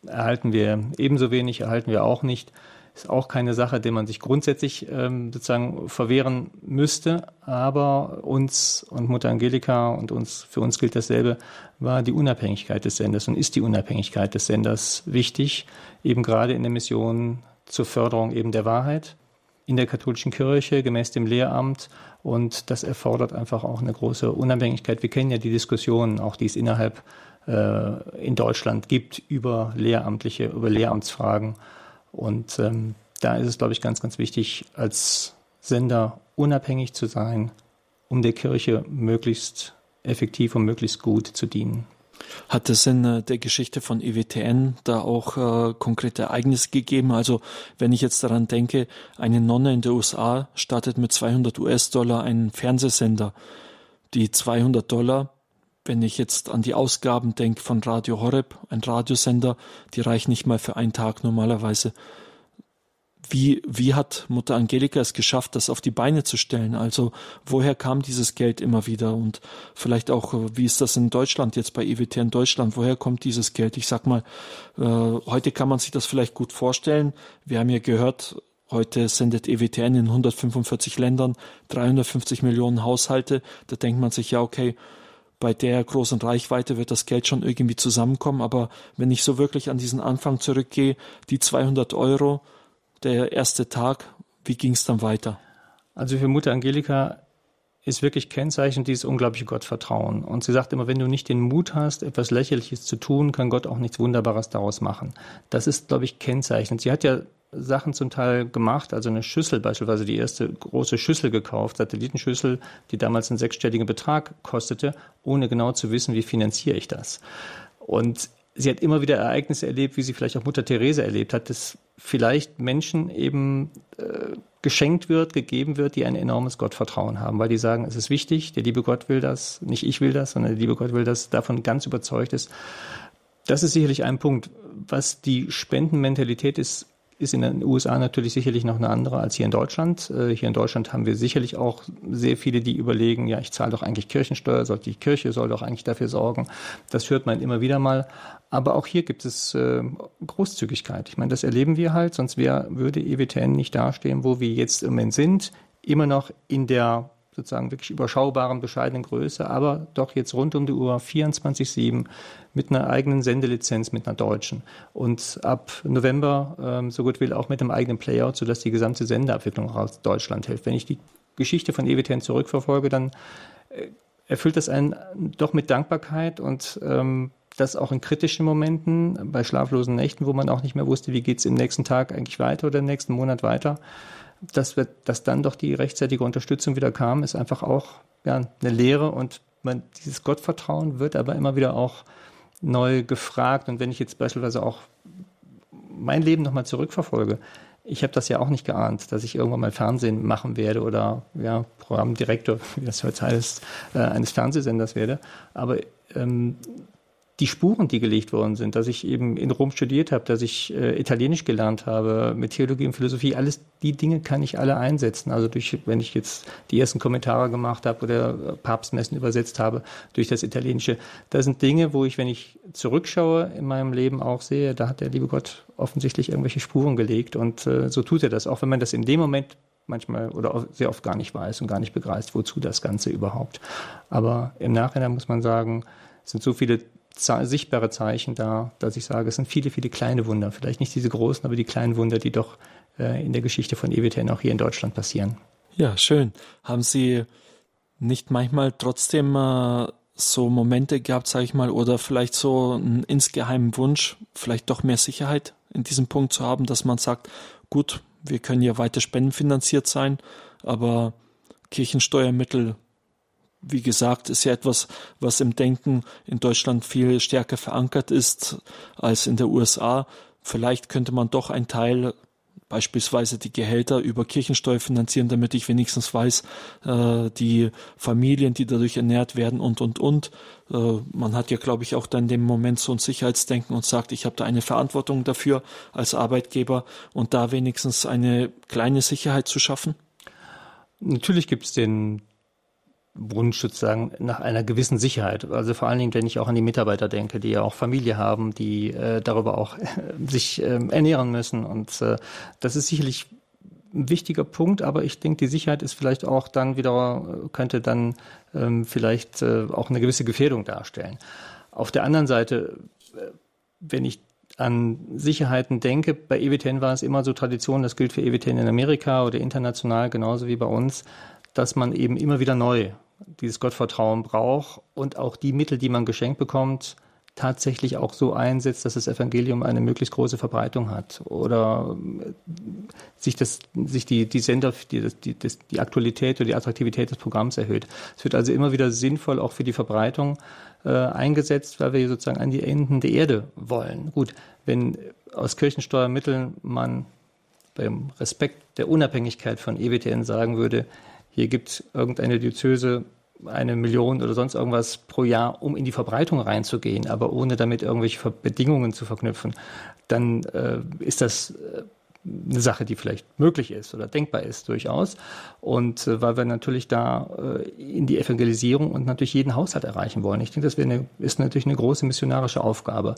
erhalten wir ebenso wenig, erhalten wir auch nicht. Ist auch keine Sache, der man sich grundsätzlich ähm, sozusagen verwehren müsste. Aber uns und Mutter Angelika und uns, für uns gilt dasselbe, war die Unabhängigkeit des Senders und ist die Unabhängigkeit des Senders wichtig, eben gerade in der Mission zur Förderung eben der Wahrheit in der katholischen Kirche gemäß dem Lehramt und das erfordert einfach auch eine große Unabhängigkeit. Wir kennen ja die Diskussionen, auch die es innerhalb äh, in Deutschland gibt über Lehramtliche, über Lehramtsfragen. Und ähm, da ist es, glaube ich, ganz, ganz wichtig, als Sender unabhängig zu sein, um der Kirche möglichst effektiv und möglichst gut zu dienen. Hat es in der Geschichte von EWTN da auch äh, konkrete Ereignisse gegeben? Also wenn ich jetzt daran denke, eine Nonne in der USA startet mit 200 US-Dollar einen Fernsehsender. Die 200 Dollar wenn ich jetzt an die Ausgaben denke von Radio Horeb, ein Radiosender, die reichen nicht mal für einen Tag normalerweise. Wie, wie hat Mutter Angelika es geschafft, das auf die Beine zu stellen? Also woher kam dieses Geld immer wieder? Und vielleicht auch, wie ist das in Deutschland jetzt bei EWT in Deutschland? Woher kommt dieses Geld? Ich sag mal, äh, heute kann man sich das vielleicht gut vorstellen. Wir haben ja gehört, Heute sendet EWTN in 145 Ländern 350 Millionen Haushalte. Da denkt man sich ja, okay, bei der großen Reichweite wird das Geld schon irgendwie zusammenkommen. Aber wenn ich so wirklich an diesen Anfang zurückgehe, die 200 Euro, der erste Tag, wie ging es dann weiter? Also für Mutter Angelika ist wirklich kennzeichnend dieses unglaubliche Gottvertrauen. Und sie sagt immer, wenn du nicht den Mut hast, etwas Lächerliches zu tun, kann Gott auch nichts Wunderbares daraus machen. Das ist, glaube ich, kennzeichnend. Sie hat ja Sachen zum Teil gemacht, also eine Schüssel beispielsweise, die erste große Schüssel gekauft, Satellitenschüssel, die damals einen sechsstelligen Betrag kostete, ohne genau zu wissen, wie finanziere ich das. Und sie hat immer wieder Ereignisse erlebt, wie sie vielleicht auch Mutter Therese erlebt hat, dass vielleicht Menschen eben äh, geschenkt wird, gegeben wird, die ein enormes Gottvertrauen haben, weil die sagen, es ist wichtig, der liebe Gott will das, nicht ich will das, sondern der liebe Gott will das, davon ganz überzeugt ist. Das ist sicherlich ein Punkt. Was die Spendenmentalität ist, ist in den USA natürlich sicherlich noch eine andere als hier in Deutschland. Äh, hier in Deutschland haben wir sicherlich auch sehr viele, die überlegen, ja, ich zahle doch eigentlich Kirchensteuer, sollte die Kirche soll doch eigentlich dafür sorgen. Das hört man immer wieder mal. Aber auch hier gibt es äh, Großzügigkeit. Ich meine, das erleben wir halt, sonst wär, würde EWTN nicht dastehen, wo wir jetzt im Moment sind, immer noch in der sozusagen wirklich überschaubaren, bescheidenen Größe, aber doch jetzt rund um die Uhr 24-7 mit einer eigenen Sendelizenz, mit einer deutschen. Und ab November, ähm, so gut will, auch mit einem eigenen Playout, sodass die gesamte Sendeabwicklung aus Deutschland hilft. Wenn ich die Geschichte von EWTN zurückverfolge, dann äh, erfüllt das einen doch mit Dankbarkeit und ähm, das auch in kritischen Momenten, bei schlaflosen Nächten, wo man auch nicht mehr wusste, wie geht's im nächsten Tag eigentlich weiter oder im nächsten Monat weiter dass, wir, dass dann doch die rechtzeitige Unterstützung wieder kam, ist einfach auch ja, eine Lehre und man, dieses Gottvertrauen wird aber immer wieder auch neu gefragt. Und wenn ich jetzt beispielsweise auch mein Leben nochmal zurückverfolge, ich habe das ja auch nicht geahnt, dass ich irgendwann mal Fernsehen machen werde oder ja, Programmdirektor, wie das heute heißt, äh, eines Fernsehsenders werde. Aber ähm, die Spuren, die gelegt worden sind, dass ich eben in Rom studiert habe, dass ich äh, Italienisch gelernt habe, mit Theologie und Philosophie, alles die Dinge kann ich alle einsetzen. Also durch, wenn ich jetzt die ersten Kommentare gemacht habe oder Papstmessen übersetzt habe durch das Italienische, das sind Dinge, wo ich, wenn ich zurückschaue in meinem Leben auch sehe, da hat der liebe Gott offensichtlich irgendwelche Spuren gelegt und äh, so tut er das, auch wenn man das in dem Moment manchmal oder sehr oft gar nicht weiß und gar nicht begreift, wozu das Ganze überhaupt. Aber im Nachhinein muss man sagen, es sind so viele sichtbare Zeichen da, dass ich sage, es sind viele, viele kleine Wunder. Vielleicht nicht diese großen, aber die kleinen Wunder, die doch äh, in der Geschichte von EWTN auch hier in Deutschland passieren. Ja, schön. Haben Sie nicht manchmal trotzdem äh, so Momente gehabt, sage ich mal, oder vielleicht so einen insgeheimen Wunsch, vielleicht doch mehr Sicherheit in diesem Punkt zu haben, dass man sagt, gut, wir können ja weiter spendenfinanziert sein, aber Kirchensteuermittel wie gesagt, ist ja etwas, was im Denken in Deutschland viel stärker verankert ist als in der USA. Vielleicht könnte man doch einen Teil beispielsweise die Gehälter über Kirchensteuer finanzieren, damit ich wenigstens weiß, äh, die Familien, die dadurch ernährt werden und, und, und. Äh, man hat ja, glaube ich, auch dann dem Moment so ein Sicherheitsdenken und sagt, ich habe da eine Verantwortung dafür als Arbeitgeber und da wenigstens eine kleine Sicherheit zu schaffen. Natürlich gibt es den, Wunsch sozusagen nach einer gewissen Sicherheit. Also vor allen Dingen, wenn ich auch an die Mitarbeiter denke, die ja auch Familie haben, die äh, darüber auch äh, sich äh, ernähren müssen. Und äh, das ist sicherlich ein wichtiger Punkt, aber ich denke, die Sicherheit ist vielleicht auch dann wieder, könnte dann ähm, vielleicht äh, auch eine gewisse Gefährdung darstellen. Auf der anderen Seite, äh, wenn ich an Sicherheiten denke, bei EWTN war es immer so Tradition, das gilt für EWTN in Amerika oder international genauso wie bei uns, dass man eben immer wieder neu dieses Gottvertrauen braucht und auch die Mittel, die man geschenkt bekommt, tatsächlich auch so einsetzt, dass das Evangelium eine möglichst große Verbreitung hat oder äh, sich, das, sich die, die Sender, die, die, die Aktualität oder die Attraktivität des Programms erhöht. Es wird also immer wieder sinnvoll auch für die Verbreitung äh, eingesetzt, weil wir sozusagen an die Enden der Erde wollen. Gut, wenn aus Kirchensteuermitteln man beim Respekt der Unabhängigkeit von EWTN sagen würde, hier gibt irgendeine Diözese eine Million oder sonst irgendwas pro Jahr, um in die Verbreitung reinzugehen, aber ohne damit irgendwelche Bedingungen zu verknüpfen, dann äh, ist das äh, eine Sache, die vielleicht möglich ist oder denkbar ist durchaus. Und äh, weil wir natürlich da äh, in die Evangelisierung und natürlich jeden Haushalt erreichen wollen. Ich denke, das eine, ist natürlich eine große missionarische Aufgabe.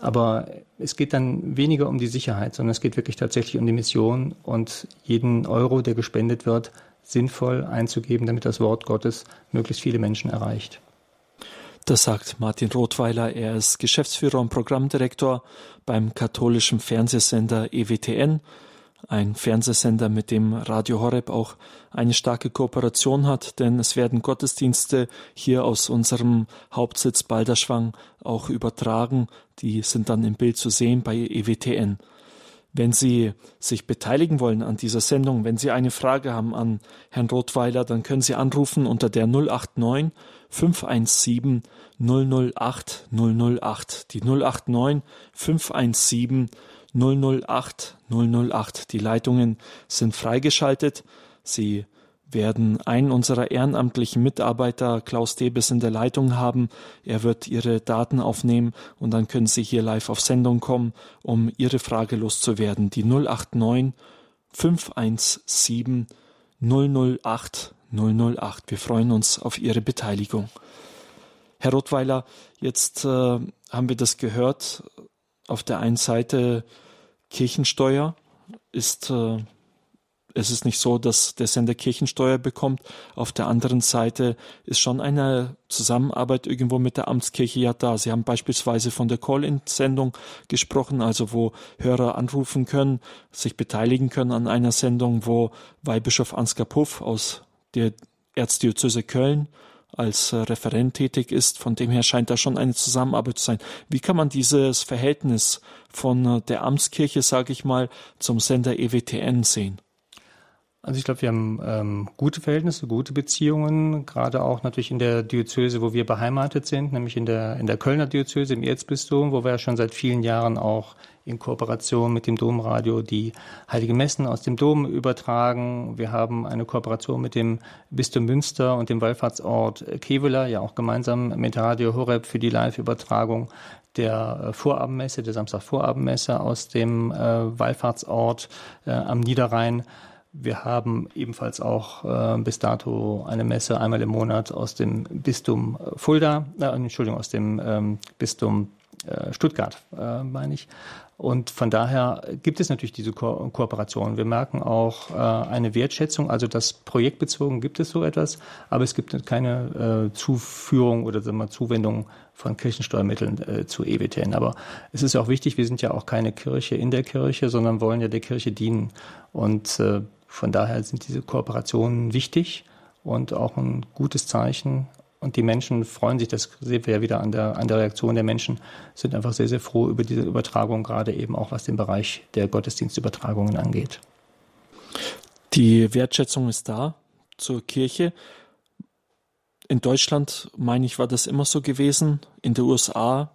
Aber es geht dann weniger um die Sicherheit, sondern es geht wirklich tatsächlich um die Mission und jeden Euro, der gespendet wird, sinnvoll einzugeben, damit das Wort Gottes möglichst viele Menschen erreicht. Das sagt Martin Rothweiler. Er ist Geschäftsführer und Programmdirektor beim katholischen Fernsehsender EWTN. ein Fernsehsender, mit dem Radio Horeb auch eine starke Kooperation hat, denn es werden Gottesdienste hier aus unserem Hauptsitz Balderschwang auch übertragen. Die sind dann im Bild zu sehen bei EWTN. Wenn Sie sich beteiligen wollen an dieser Sendung, wenn Sie eine Frage haben an Herrn Rothweiler, dann können Sie anrufen unter der 089 517 008 008. Die 089 517 008 008. Die Leitungen sind freigeschaltet. Sie werden einen unserer ehrenamtlichen Mitarbeiter, Klaus Debes, in der Leitung haben. Er wird Ihre Daten aufnehmen und dann können Sie hier live auf Sendung kommen, um Ihre Frage loszuwerden. Die 089 517 008 008. Wir freuen uns auf Ihre Beteiligung. Herr Rottweiler, jetzt äh, haben wir das gehört. Auf der einen Seite Kirchensteuer ist äh, es ist nicht so, dass der Sender Kirchensteuer bekommt. Auf der anderen Seite ist schon eine Zusammenarbeit irgendwo mit der Amtskirche ja da. Sie haben beispielsweise von der Call-in-Sendung gesprochen, also wo Hörer anrufen können, sich beteiligen können an einer Sendung, wo Weihbischof Ansgar Puff aus der Erzdiözese Köln als Referent tätig ist. Von dem her scheint da schon eine Zusammenarbeit zu sein. Wie kann man dieses Verhältnis von der Amtskirche, sage ich mal, zum Sender EWTN sehen? Also ich glaube, wir haben ähm, gute Verhältnisse, gute Beziehungen, gerade auch natürlich in der Diözese, wo wir beheimatet sind, nämlich in der, in der Kölner Diözese im Erzbistum, wo wir ja schon seit vielen Jahren auch in Kooperation mit dem Domradio die Heilige Messen aus dem Dom übertragen. Wir haben eine Kooperation mit dem Bistum Münster und dem Wallfahrtsort Kevela, ja auch gemeinsam mit Radio Horeb für die Live-Übertragung der äh, Vorabendmesse, der Samstag-Vorabendmesse aus dem äh, Wallfahrtsort äh, am Niederrhein. Wir haben ebenfalls auch äh, bis dato eine Messe einmal im Monat aus dem Bistum Fulda, äh, Entschuldigung, aus dem ähm, Bistum äh, Stuttgart, äh, meine ich. Und von daher gibt es natürlich diese Ko Kooperation. Wir merken auch äh, eine Wertschätzung, also das projektbezogen gibt es so etwas, aber es gibt keine äh, Zuführung oder sagen wir, Zuwendung von Kirchensteuermitteln äh, zu EWTN. Aber es ist ja auch wichtig, wir sind ja auch keine Kirche in der Kirche, sondern wollen ja der Kirche dienen. Und äh, von daher sind diese Kooperationen wichtig und auch ein gutes Zeichen. Und die Menschen freuen sich, das sehen wir ja wieder an der, an der Reaktion der Menschen, sind einfach sehr, sehr froh über diese Übertragung, gerade eben auch was den Bereich der Gottesdienstübertragungen angeht. Die Wertschätzung ist da zur Kirche. In Deutschland, meine ich, war das immer so gewesen. In den USA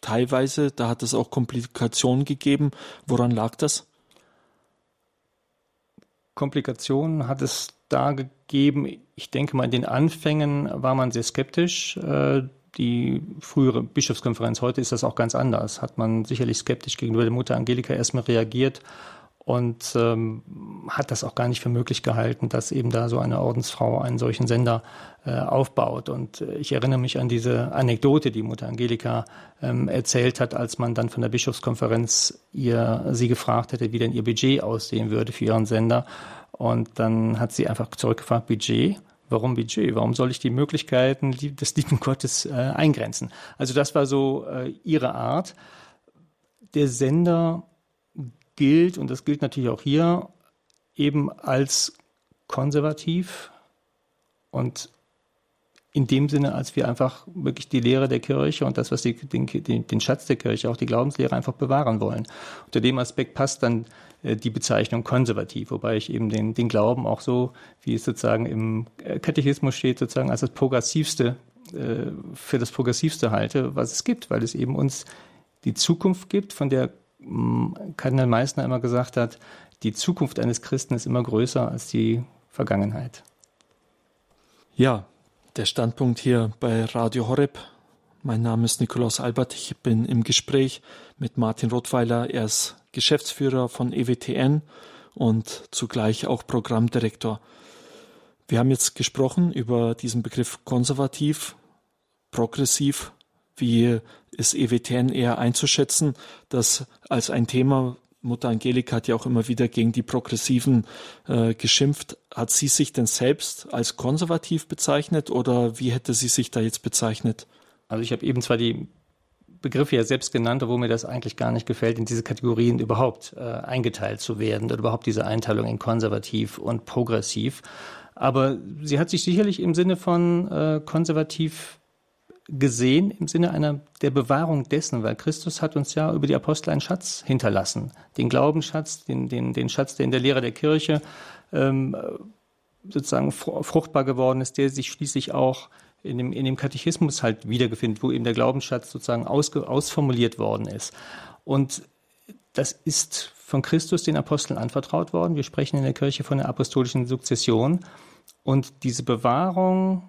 teilweise, da hat es auch Komplikationen gegeben. Woran lag das? Komplikationen hat es da gegeben. Ich denke mal, in den Anfängen war man sehr skeptisch. Äh, die frühere Bischofskonferenz, heute ist das auch ganz anders, hat man sicherlich skeptisch gegenüber der Mutter Angelika erstmal reagiert und ähm, hat das auch gar nicht für möglich gehalten, dass eben da so eine Ordensfrau einen solchen Sender äh, aufbaut. Und äh, ich erinnere mich an diese Anekdote, die Mutter Angelika ähm, erzählt hat, als man dann von der Bischofskonferenz ihr sie gefragt hätte, wie denn ihr Budget aussehen würde für ihren Sender. Und dann hat sie einfach zurückgefragt, Budget? Warum Budget? Warum soll ich die Möglichkeiten des lieben Gottes äh, eingrenzen? Also das war so äh, ihre Art. Der Sender gilt, und das gilt natürlich auch hier, eben als konservativ und in dem Sinne, als wir einfach wirklich die Lehre der Kirche und das, was die, den, den, Schatz der Kirche, auch die Glaubenslehre einfach bewahren wollen. Unter dem Aspekt passt dann äh, die Bezeichnung konservativ, wobei ich eben den, den Glauben auch so, wie es sozusagen im äh, Katechismus steht, sozusagen als das progressivste, äh, für das progressivste halte, was es gibt, weil es eben uns die Zukunft gibt, von der Kardinal Meissner immer gesagt hat, die Zukunft eines Christen ist immer größer als die Vergangenheit. Ja, der Standpunkt hier bei Radio Horeb. Mein Name ist Nikolaus Albert. Ich bin im Gespräch mit Martin Rothweiler. Er ist Geschäftsführer von EWTN und zugleich auch Programmdirektor. Wir haben jetzt gesprochen über diesen Begriff konservativ, progressiv wie ist EWTN eher einzuschätzen, das als ein Thema, Mutter Angelika hat ja auch immer wieder gegen die Progressiven äh, geschimpft. Hat sie sich denn selbst als konservativ bezeichnet oder wie hätte sie sich da jetzt bezeichnet? Also ich habe eben zwar die Begriffe ja selbst genannt, obwohl mir das eigentlich gar nicht gefällt, in diese Kategorien überhaupt äh, eingeteilt zu werden oder überhaupt diese Einteilung in konservativ und progressiv. Aber sie hat sich sicherlich im Sinne von äh, konservativ gesehen, im Sinne einer der Bewahrung dessen, weil Christus hat uns ja über die Apostel einen Schatz hinterlassen, den Glaubensschatz, den, den, den Schatz, der in der Lehre der Kirche ähm, sozusagen fruchtbar geworden ist, der sich schließlich auch in dem, in dem Katechismus halt wiedergefindet, wo eben der Glaubensschatz sozusagen ausge, ausformuliert worden ist. Und das ist von Christus den Aposteln anvertraut worden. Wir sprechen in der Kirche von der apostolischen Sukzession. Und diese Bewahrung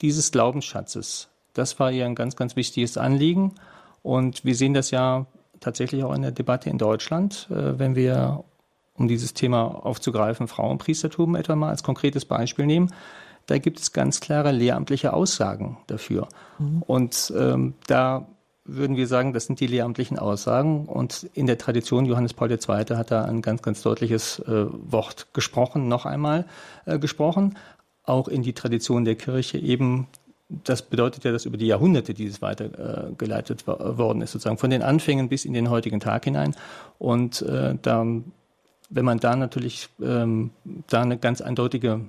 dieses Glaubensschatzes, das war ihr ein ganz, ganz wichtiges Anliegen. Und wir sehen das ja tatsächlich auch in der Debatte in Deutschland, äh, wenn wir, um dieses Thema aufzugreifen, Frauenpriestertum etwa mal als konkretes Beispiel nehmen. Da gibt es ganz klare lehramtliche Aussagen dafür. Mhm. Und ähm, da würden wir sagen, das sind die lehramtlichen Aussagen. Und in der Tradition Johannes Paul II. hat da ein ganz, ganz deutliches äh, Wort gesprochen, noch einmal äh, gesprochen. Auch in die Tradition der Kirche eben, das bedeutet ja, dass über die Jahrhunderte dieses weitergeleitet äh, worden ist, sozusagen von den Anfängen bis in den heutigen Tag hinein. Und äh, da, wenn man da natürlich ähm, da eine ganz eindeutige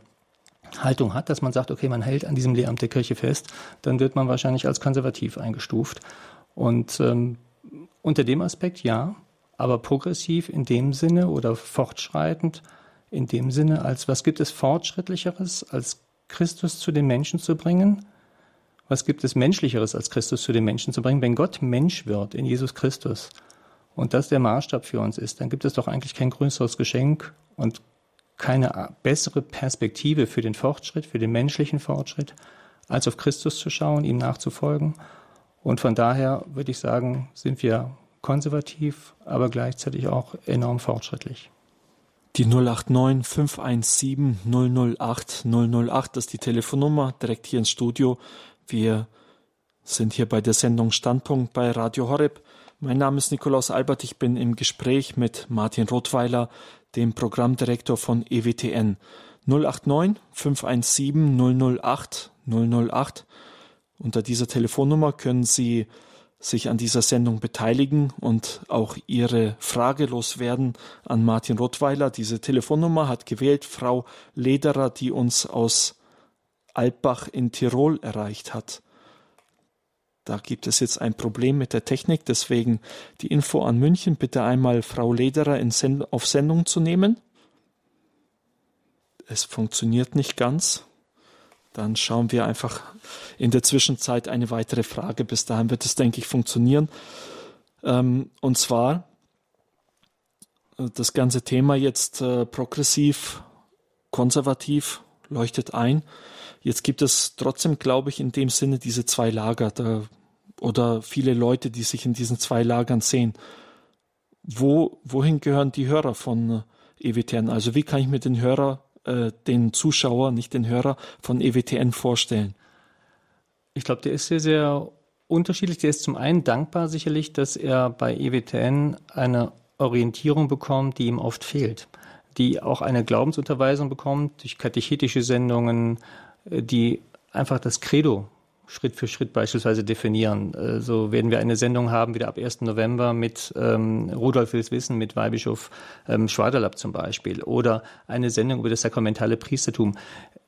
Haltung hat, dass man sagt, okay, man hält an diesem Lehramt der Kirche fest, dann wird man wahrscheinlich als konservativ eingestuft. Und ähm, unter dem Aspekt ja, aber progressiv in dem Sinne oder fortschreitend in dem Sinne, als was gibt es fortschrittlicheres, als Christus zu den Menschen zu bringen? Was gibt es menschlicheres, als Christus zu den Menschen zu bringen? Wenn Gott Mensch wird in Jesus Christus und das der Maßstab für uns ist, dann gibt es doch eigentlich kein größeres Geschenk und keine bessere Perspektive für den Fortschritt, für den menschlichen Fortschritt, als auf Christus zu schauen, ihm nachzufolgen. Und von daher würde ich sagen, sind wir konservativ, aber gleichzeitig auch enorm fortschrittlich. Die 089 517 008 008 ist die Telefonnummer direkt hier ins Studio. Wir sind hier bei der Sendung Standpunkt bei Radio Horeb. Mein Name ist Nikolaus Albert. Ich bin im Gespräch mit Martin Rothweiler, dem Programmdirektor von EWTN 089 517 008 008. Unter dieser Telefonnummer können Sie sich an dieser Sendung beteiligen und auch Ihre Frage loswerden an Martin Rottweiler. Diese Telefonnummer hat gewählt Frau Lederer, die uns aus Alpbach in Tirol erreicht hat. Da gibt es jetzt ein Problem mit der Technik, deswegen die Info an München, bitte einmal Frau Lederer Send auf Sendung zu nehmen. Es funktioniert nicht ganz. Dann schauen wir einfach in der Zwischenzeit eine weitere Frage. Bis dahin wird es, denke ich, funktionieren. Ähm, und zwar äh, das ganze Thema jetzt äh, progressiv, konservativ leuchtet ein. Jetzt gibt es trotzdem, glaube ich, in dem Sinne diese zwei Lager da, oder viele Leute, die sich in diesen zwei Lagern sehen. Wo, wohin gehören die Hörer von äh, EWTN? Also wie kann ich mir den Hörer, äh, den Zuschauer, nicht den Hörer von EWTN vorstellen? Ich glaube, der ist sehr, sehr unterschiedlich. Der ist zum einen dankbar sicherlich, dass er bei EWTN eine Orientierung bekommt, die ihm oft fehlt, die auch eine Glaubensunterweisung bekommt durch katechetische Sendungen, die einfach das Credo Schritt für Schritt beispielsweise definieren. Äh, so werden wir eine Sendung haben, wieder ab 1. November mit ähm, Rudolf Wills Wissen, mit Weihbischof ähm, Schwaderlapp zum Beispiel. Oder eine Sendung über das sakramentale Priestertum.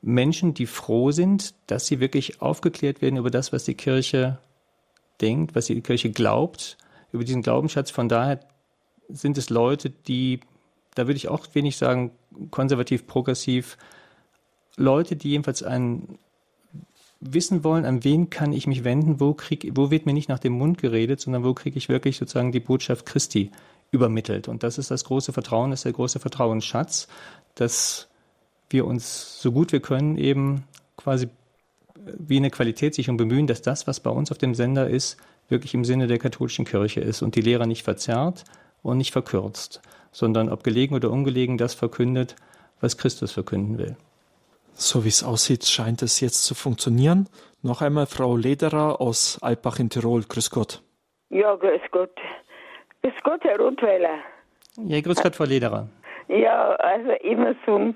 Menschen, die froh sind, dass sie wirklich aufgeklärt werden über das, was die Kirche denkt, was die Kirche glaubt, über diesen Glaubensschatz. Von daher sind es Leute, die, da würde ich auch wenig sagen, konservativ, progressiv, Leute, die jedenfalls ein wissen wollen, an wen kann ich mich wenden, wo, krieg, wo wird mir nicht nach dem Mund geredet, sondern wo kriege ich wirklich sozusagen die Botschaft Christi übermittelt. Und das ist das große Vertrauen, das ist der große Vertrauensschatz, dass wir uns so gut wir können eben quasi wie eine Qualitätssicherung bemühen, dass das, was bei uns auf dem Sender ist, wirklich im Sinne der katholischen Kirche ist und die Lehrer nicht verzerrt und nicht verkürzt, sondern ob gelegen oder ungelegen das verkündet, was Christus verkünden will. So wie es aussieht, scheint es jetzt zu funktionieren. Noch einmal Frau Lederer aus Alpbach in Tirol. Grüß Gott. Ja, grüß Gott. Grüß Gott, Herr Rothweiler. Ja, grüß Gott, Frau Lederer. Ja, also immer so,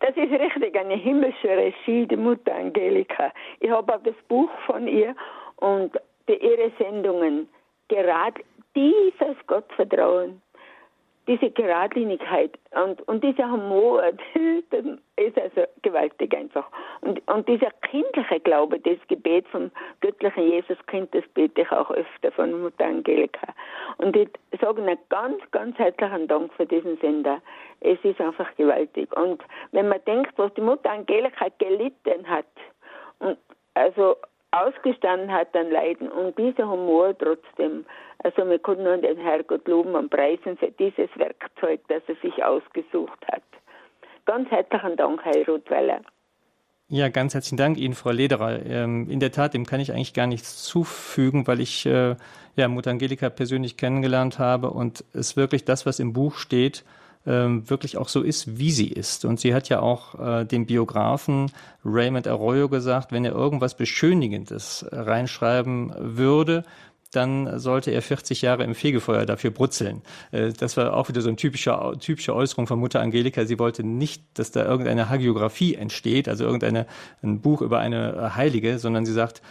das ist richtig eine himmlische Regie, die Mutter Angelika. Ich habe auch das Buch von ihr und ihre Sendungen gerade dieses Gottvertrauen, diese Geradlinigkeit und, und dieser Humor, (laughs) das ist also gewaltig einfach. Und, und dieser kindliche Glaube, das Gebet vom göttlichen Jesuskind, das bete ich auch öfter von Mutter Angelika. Und ich sage einen ganz, ganz herzlichen Dank für diesen Sender. Es ist einfach gewaltig. Und wenn man denkt, was die Mutter Angelika gelitten hat, und also ausgestanden hat an Leiden und dieser Humor trotzdem, also wir können nur den Herrgott loben und preisen für dieses Werkzeug, das er sich ausgesucht hat. Ganz herzlichen Dank, Herr Rothweiler. Ja, ganz herzlichen Dank Ihnen, Frau Lederer. Ähm, in der Tat, dem kann ich eigentlich gar nichts zufügen, weil ich äh, ja, Mutter Angelika persönlich kennengelernt habe und es wirklich das, was im Buch steht, wirklich auch so ist, wie sie ist. Und sie hat ja auch äh, dem Biografen Raymond Arroyo gesagt, wenn er irgendwas Beschönigendes reinschreiben würde, dann sollte er 40 Jahre im Fegefeuer dafür brutzeln. Äh, das war auch wieder so eine typische, typische Äußerung von Mutter Angelika. Sie wollte nicht, dass da irgendeine Hagiografie entsteht, also irgendeine, ein Buch über eine Heilige, sondern sie sagt,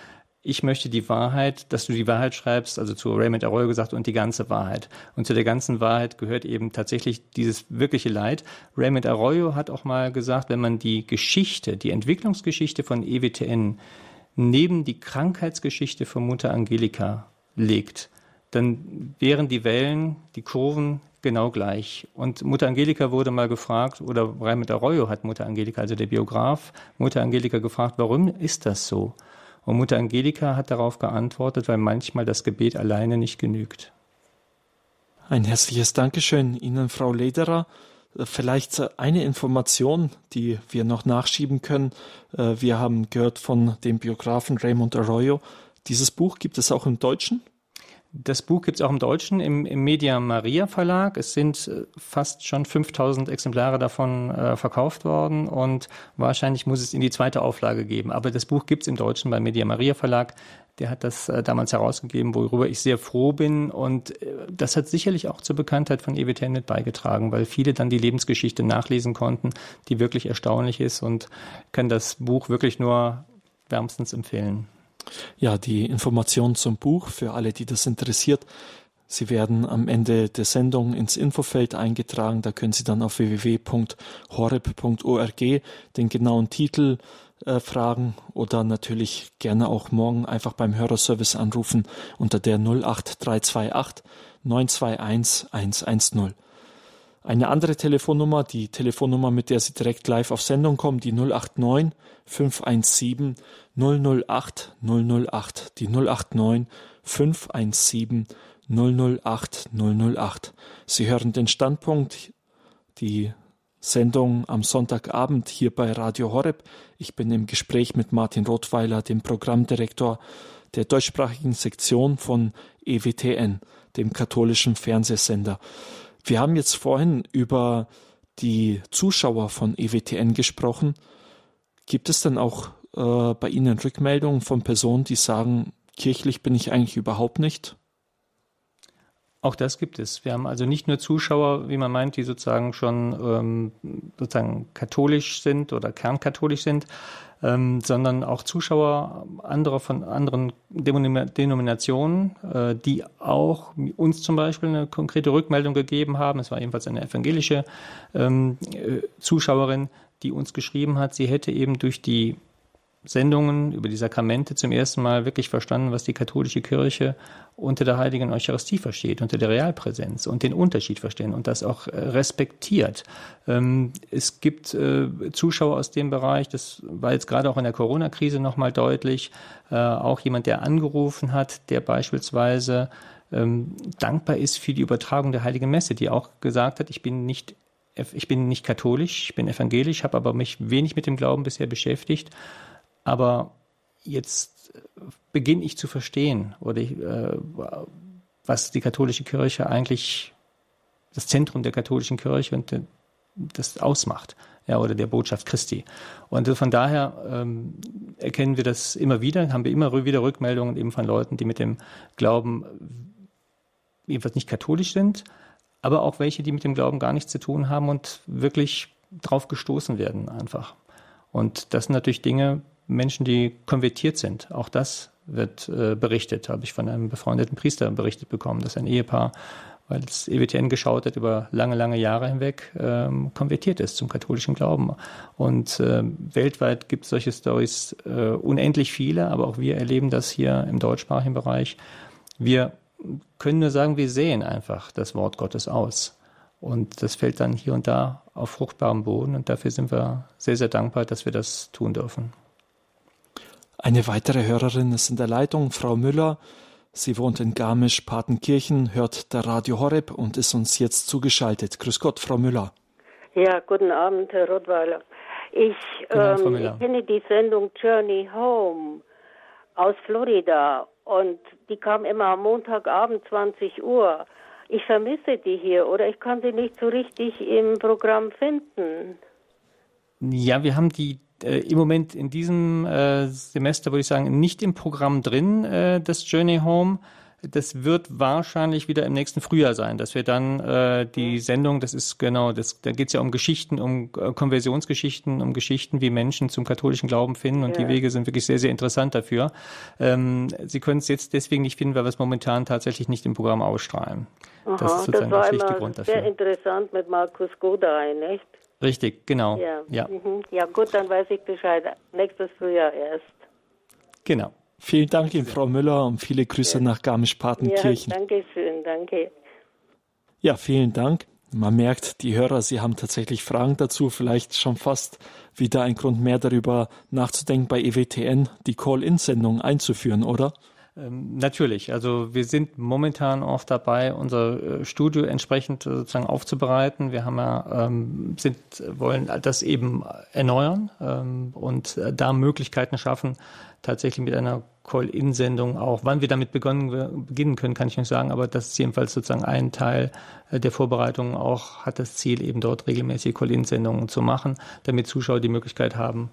ich möchte die Wahrheit, dass du die Wahrheit schreibst, also zu Raymond Arroyo gesagt, und die ganze Wahrheit. Und zu der ganzen Wahrheit gehört eben tatsächlich dieses wirkliche Leid. Raymond Arroyo hat auch mal gesagt, wenn man die Geschichte, die Entwicklungsgeschichte von EWTN neben die Krankheitsgeschichte von Mutter Angelika legt, dann wären die Wellen, die Kurven genau gleich. Und Mutter Angelika wurde mal gefragt, oder Raymond Arroyo hat Mutter Angelika, also der Biograf, Mutter Angelika gefragt, warum ist das so? Und Mutter Angelika hat darauf geantwortet, weil manchmal das Gebet alleine nicht genügt. Ein herzliches Dankeschön Ihnen, Frau Lederer. Äh, vielleicht eine Information, die wir noch nachschieben können. Äh, wir haben gehört von dem Biografen Raymond Arroyo. Dieses Buch gibt es auch im Deutschen? Das Buch gibt es auch im Deutschen im, im Media Maria Verlag. Es sind äh, fast schon 5000 Exemplare davon äh, verkauft worden und wahrscheinlich muss es in die zweite Auflage geben. Aber das Buch gibt es im Deutschen beim Media Maria Verlag. Der hat das äh, damals herausgegeben, worüber ich sehr froh bin. Und äh, das hat sicherlich auch zur Bekanntheit von EWTN mit beigetragen, weil viele dann die Lebensgeschichte nachlesen konnten, die wirklich erstaunlich ist und kann das Buch wirklich nur wärmstens empfehlen. Ja, die Informationen zum Buch für alle, die das interessiert. Sie werden am Ende der Sendung ins Infofeld eingetragen. Da können Sie dann auf www.horeb.org den genauen Titel äh, fragen oder natürlich gerne auch morgen einfach beim Hörerservice anrufen unter der 08328 921 110. Eine andere Telefonnummer, die Telefonnummer, mit der Sie direkt live auf Sendung kommen, die 089 517 008 008, die 089 517 008 008. Sie hören den Standpunkt, die Sendung am Sonntagabend hier bei Radio Horeb. Ich bin im Gespräch mit Martin Rothweiler, dem Programmdirektor der deutschsprachigen Sektion von EWTN, dem katholischen Fernsehsender. Wir haben jetzt vorhin über die Zuschauer von EWTN gesprochen. Gibt es denn auch äh, bei Ihnen Rückmeldungen von Personen, die sagen, kirchlich bin ich eigentlich überhaupt nicht? Auch das gibt es. Wir haben also nicht nur Zuschauer, wie man meint, die sozusagen schon ähm, sozusagen katholisch sind oder kernkatholisch sind, ähm, sondern auch Zuschauer anderer von anderen Denominationen, äh, die auch uns zum Beispiel eine konkrete Rückmeldung gegeben haben. Es war ebenfalls eine evangelische ähm, äh, Zuschauerin, die uns geschrieben hat, sie hätte eben durch die Sendungen über die Sakramente zum ersten Mal wirklich verstanden, was die katholische Kirche unter der heiligen Eucharistie versteht, unter der Realpräsenz und den Unterschied verstehen und das auch äh, respektiert. Ähm, es gibt äh, Zuschauer aus dem Bereich, das war jetzt gerade auch in der Corona-Krise nochmal deutlich, äh, auch jemand, der angerufen hat, der beispielsweise ähm, dankbar ist für die Übertragung der Heiligen Messe, die auch gesagt hat, ich bin nicht ich bin nicht katholisch, ich bin evangelisch, habe aber mich wenig mit dem Glauben bisher beschäftigt aber jetzt beginne ich zu verstehen, oder ich, äh, was die katholische Kirche eigentlich, das Zentrum der katholischen Kirche und de, das ausmacht, ja, oder der Botschaft Christi. Und von daher ähm, erkennen wir das immer wieder, haben wir immer wieder Rückmeldungen eben von Leuten, die mit dem Glauben jedenfalls nicht katholisch sind, aber auch welche, die mit dem Glauben gar nichts zu tun haben und wirklich drauf gestoßen werden einfach. Und das sind natürlich Dinge, Menschen, die konvertiert sind. Auch das wird äh, berichtet, habe ich von einem befreundeten Priester berichtet bekommen, dass ein Ehepaar, weil das EWTN geschaut hat, über lange, lange Jahre hinweg ähm, konvertiert ist zum katholischen Glauben. Und äh, weltweit gibt es solche Stories äh, unendlich viele, aber auch wir erleben das hier im deutschsprachigen Bereich. Wir können nur sagen, wir sehen einfach das Wort Gottes aus. Und das fällt dann hier und da auf fruchtbarem Boden. Und dafür sind wir sehr, sehr dankbar, dass wir das tun dürfen. Eine weitere Hörerin ist in der Leitung, Frau Müller. Sie wohnt in Garmisch-Partenkirchen, hört der Radio Horeb und ist uns jetzt zugeschaltet. Grüß Gott, Frau Müller. Ja, guten Abend, Herr Rottweiler. Ich, ähm, ich kenne die Sendung Journey Home aus Florida und die kam immer am Montagabend 20 Uhr. Ich vermisse die hier oder ich kann sie nicht so richtig im Programm finden. Ja, wir haben die äh, im Moment in diesem äh, Semester, würde ich sagen, nicht im Programm drin, äh, das Journey Home. Das wird wahrscheinlich wieder im nächsten Frühjahr sein, dass wir dann äh, die Sendung, das ist genau, das, da geht es ja um Geschichten, um äh, Konversionsgeschichten, um Geschichten, wie Menschen zum katholischen Glauben finden und ja. die Wege sind wirklich sehr, sehr interessant dafür. Ähm, Sie können es jetzt deswegen nicht finden, weil wir es momentan tatsächlich nicht im Programm ausstrahlen. Aha, das ist sozusagen das war der schlichte Grund dafür. Sehr interessant mit Markus Godai, nicht? Richtig, genau. Ja. Ja. Mhm. ja, gut, dann weiß ich Bescheid. Nächstes Frühjahr erst. Genau. Vielen Dank Ihnen, Frau Müller, und viele Grüße ja. nach Garmisch-Partenkirchen. Ja, danke schön, danke. Ja, vielen Dank. Man merkt, die Hörer, sie haben tatsächlich Fragen dazu, vielleicht schon fast wieder ein Grund mehr darüber nachzudenken, bei EWTN die Call-In-Sendung einzuführen, oder? Ähm, natürlich. Also wir sind momentan auch dabei, unser äh, Studio entsprechend äh, sozusagen aufzubereiten. Wir haben ja, ähm, sind, wollen das eben erneuern ähm, und äh, da Möglichkeiten schaffen, tatsächlich mit einer Call-In-Sendung auch. Wann wir damit begonnen, beginnen können, kann ich nicht sagen, aber das ist jedenfalls sozusagen ein Teil der Vorbereitung auch, hat das Ziel, eben dort regelmäßig Call-In-Sendungen zu machen, damit Zuschauer die Möglichkeit haben,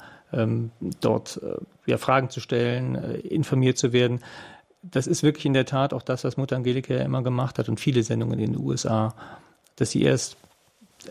dort ja, Fragen zu stellen, informiert zu werden das ist wirklich in der Tat auch das, was Mutter Angelika ja immer gemacht hat und viele Sendungen in den USA, dass sie erst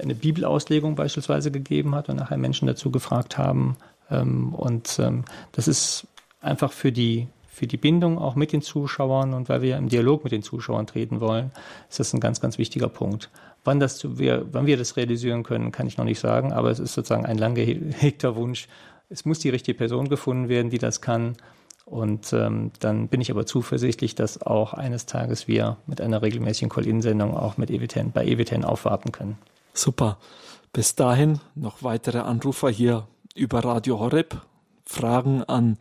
eine Bibelauslegung beispielsweise gegeben hat und nachher Menschen dazu gefragt haben. Ähm, und ähm, das ist einfach für die, für die Bindung auch mit den Zuschauern und weil wir im Dialog mit den Zuschauern treten wollen, ist das ein ganz, ganz wichtiger Punkt. Wann, das, wir, wann wir das realisieren können, kann ich noch nicht sagen, aber es ist sozusagen ein lang gehegter Wunsch. Es muss die richtige Person gefunden werden, die das kann. Und ähm, dann bin ich aber zuversichtlich, dass auch eines Tages wir mit einer regelmäßigen Call-In-Sendung auch mit EWTN, bei EWTN aufwarten können. Super. Bis dahin noch weitere Anrufer hier über Radio Horeb. Fragen an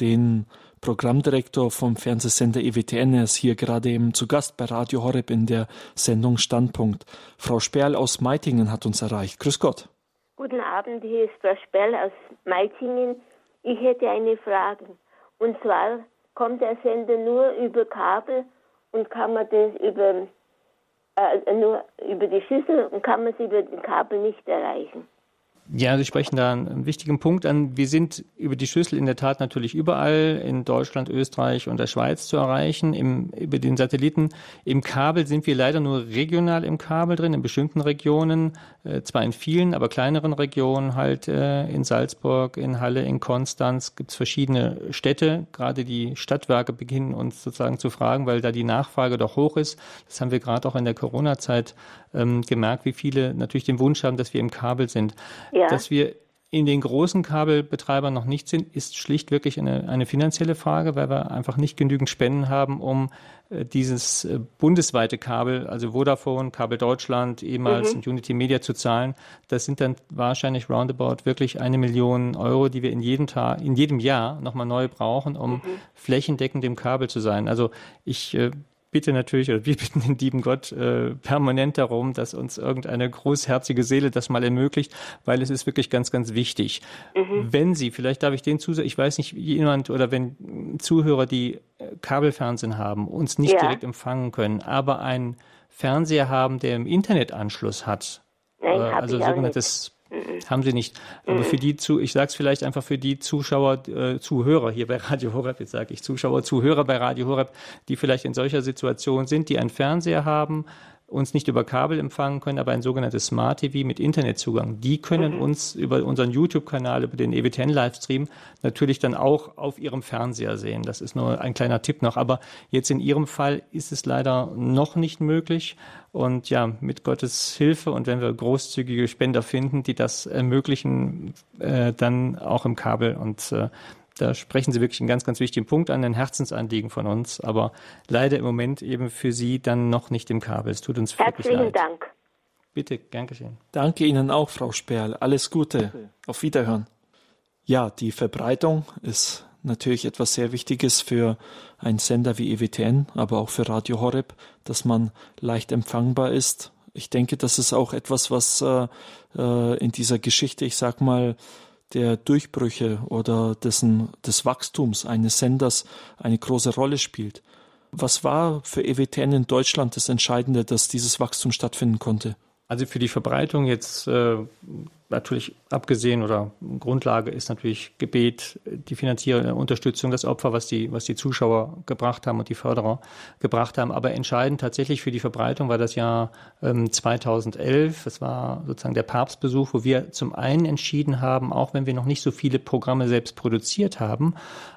den Programmdirektor vom Fernsehsender EWTN. Er ist hier gerade eben zu Gast bei Radio Horeb in der Sendung Standpunkt. Frau Sperl aus Meitingen hat uns erreicht. Grüß Gott. Guten Abend, hier ist Frau Sperl aus Meitingen. Ich hätte eine Frage. Und zwar kommt der Sender nur über Kabel und kann man das über äh, nur über die Schüssel und kann man es über den Kabel nicht erreichen. Ja, Sie sprechen da einen wichtigen Punkt an. Wir sind über die Schüssel in der Tat natürlich überall in Deutschland, Österreich und der Schweiz zu erreichen. Im, über den Satelliten. Im Kabel sind wir leider nur regional im Kabel drin, in bestimmten Regionen, äh, zwar in vielen, aber kleineren Regionen, halt äh, in Salzburg, in Halle, in Konstanz gibt es verschiedene Städte. Gerade die Stadtwerke beginnen uns sozusagen zu fragen, weil da die Nachfrage doch hoch ist. Das haben wir gerade auch in der Corona-Zeit ähm, gemerkt, wie viele natürlich den Wunsch haben, dass wir im Kabel sind. Ja. Dass wir in den großen Kabelbetreibern noch nicht sind, ist schlicht wirklich eine, eine finanzielle Frage, weil wir einfach nicht genügend Spenden haben, um äh, dieses äh, bundesweite Kabel, also Vodafone, Kabel Deutschland, ehemals mhm. Unity Media zu zahlen. Das sind dann wahrscheinlich roundabout wirklich eine Million Euro, die wir in jedem Tag, in jedem Jahr nochmal neu brauchen, um mhm. flächendeckend im Kabel zu sein. Also ich äh, bitte natürlich, oder wir (laughs) bitten den lieben Gott äh, permanent darum, dass uns irgendeine großherzige Seele das mal ermöglicht, weil es ist wirklich ganz, ganz wichtig. Mhm. Wenn Sie, vielleicht darf ich den Zusagen, ich weiß nicht, jemand oder wenn Zuhörer, die äh, Kabelfernsehen haben, uns nicht ja. direkt empfangen können, aber einen Fernseher haben, der im Internetanschluss hat, Nein, äh, also sogenanntes haben sie nicht. Aber für die zu, ich sage es vielleicht einfach für die Zuschauer, äh, Zuhörer hier bei Radio Horeb, jetzt sage ich Zuschauer, Zuhörer bei Radio Horeb, die vielleicht in solcher Situation sind, die einen Fernseher haben, uns nicht über Kabel empfangen können, aber ein sogenanntes Smart TV mit Internetzugang. Die können mhm. uns über unseren YouTube-Kanal, über den EWTN-Livestream natürlich dann auch auf ihrem Fernseher sehen. Das ist nur ein kleiner Tipp noch. Aber jetzt in Ihrem Fall ist es leider noch nicht möglich. Und ja, mit Gottes Hilfe und wenn wir großzügige Spender finden, die das ermöglichen, äh, dann auch im Kabel. Und äh, da sprechen Sie wirklich einen ganz, ganz wichtigen Punkt an, ein Herzensanliegen von uns, aber leider im Moment eben für Sie dann noch nicht im Kabel. Es tut uns Herzlichen wirklich leid. Dank. Bitte, gern geschehen. Danke Ihnen auch, Frau Sperl. Alles Gute. Auf Wiederhören. Ja, die Verbreitung ist natürlich etwas sehr Wichtiges für einen Sender wie EWTN, aber auch für Radio Horeb, dass man leicht empfangbar ist. Ich denke, das ist auch etwas, was äh, äh in dieser Geschichte, ich sag mal, der Durchbrüche oder dessen, des Wachstums eines Senders eine große Rolle spielt. Was war für EWTN in Deutschland das Entscheidende, dass dieses Wachstum stattfinden konnte? Also für die Verbreitung jetzt äh, natürlich abgesehen oder Grundlage ist natürlich Gebet, die finanzielle Unterstützung, das Opfer, was die, was die Zuschauer gebracht haben und die Förderer gebracht haben. Aber entscheidend tatsächlich für die Verbreitung war das Jahr ähm, 2011. Es war sozusagen der Papstbesuch, wo wir zum einen entschieden haben, auch wenn wir noch nicht so viele Programme selbst produziert haben,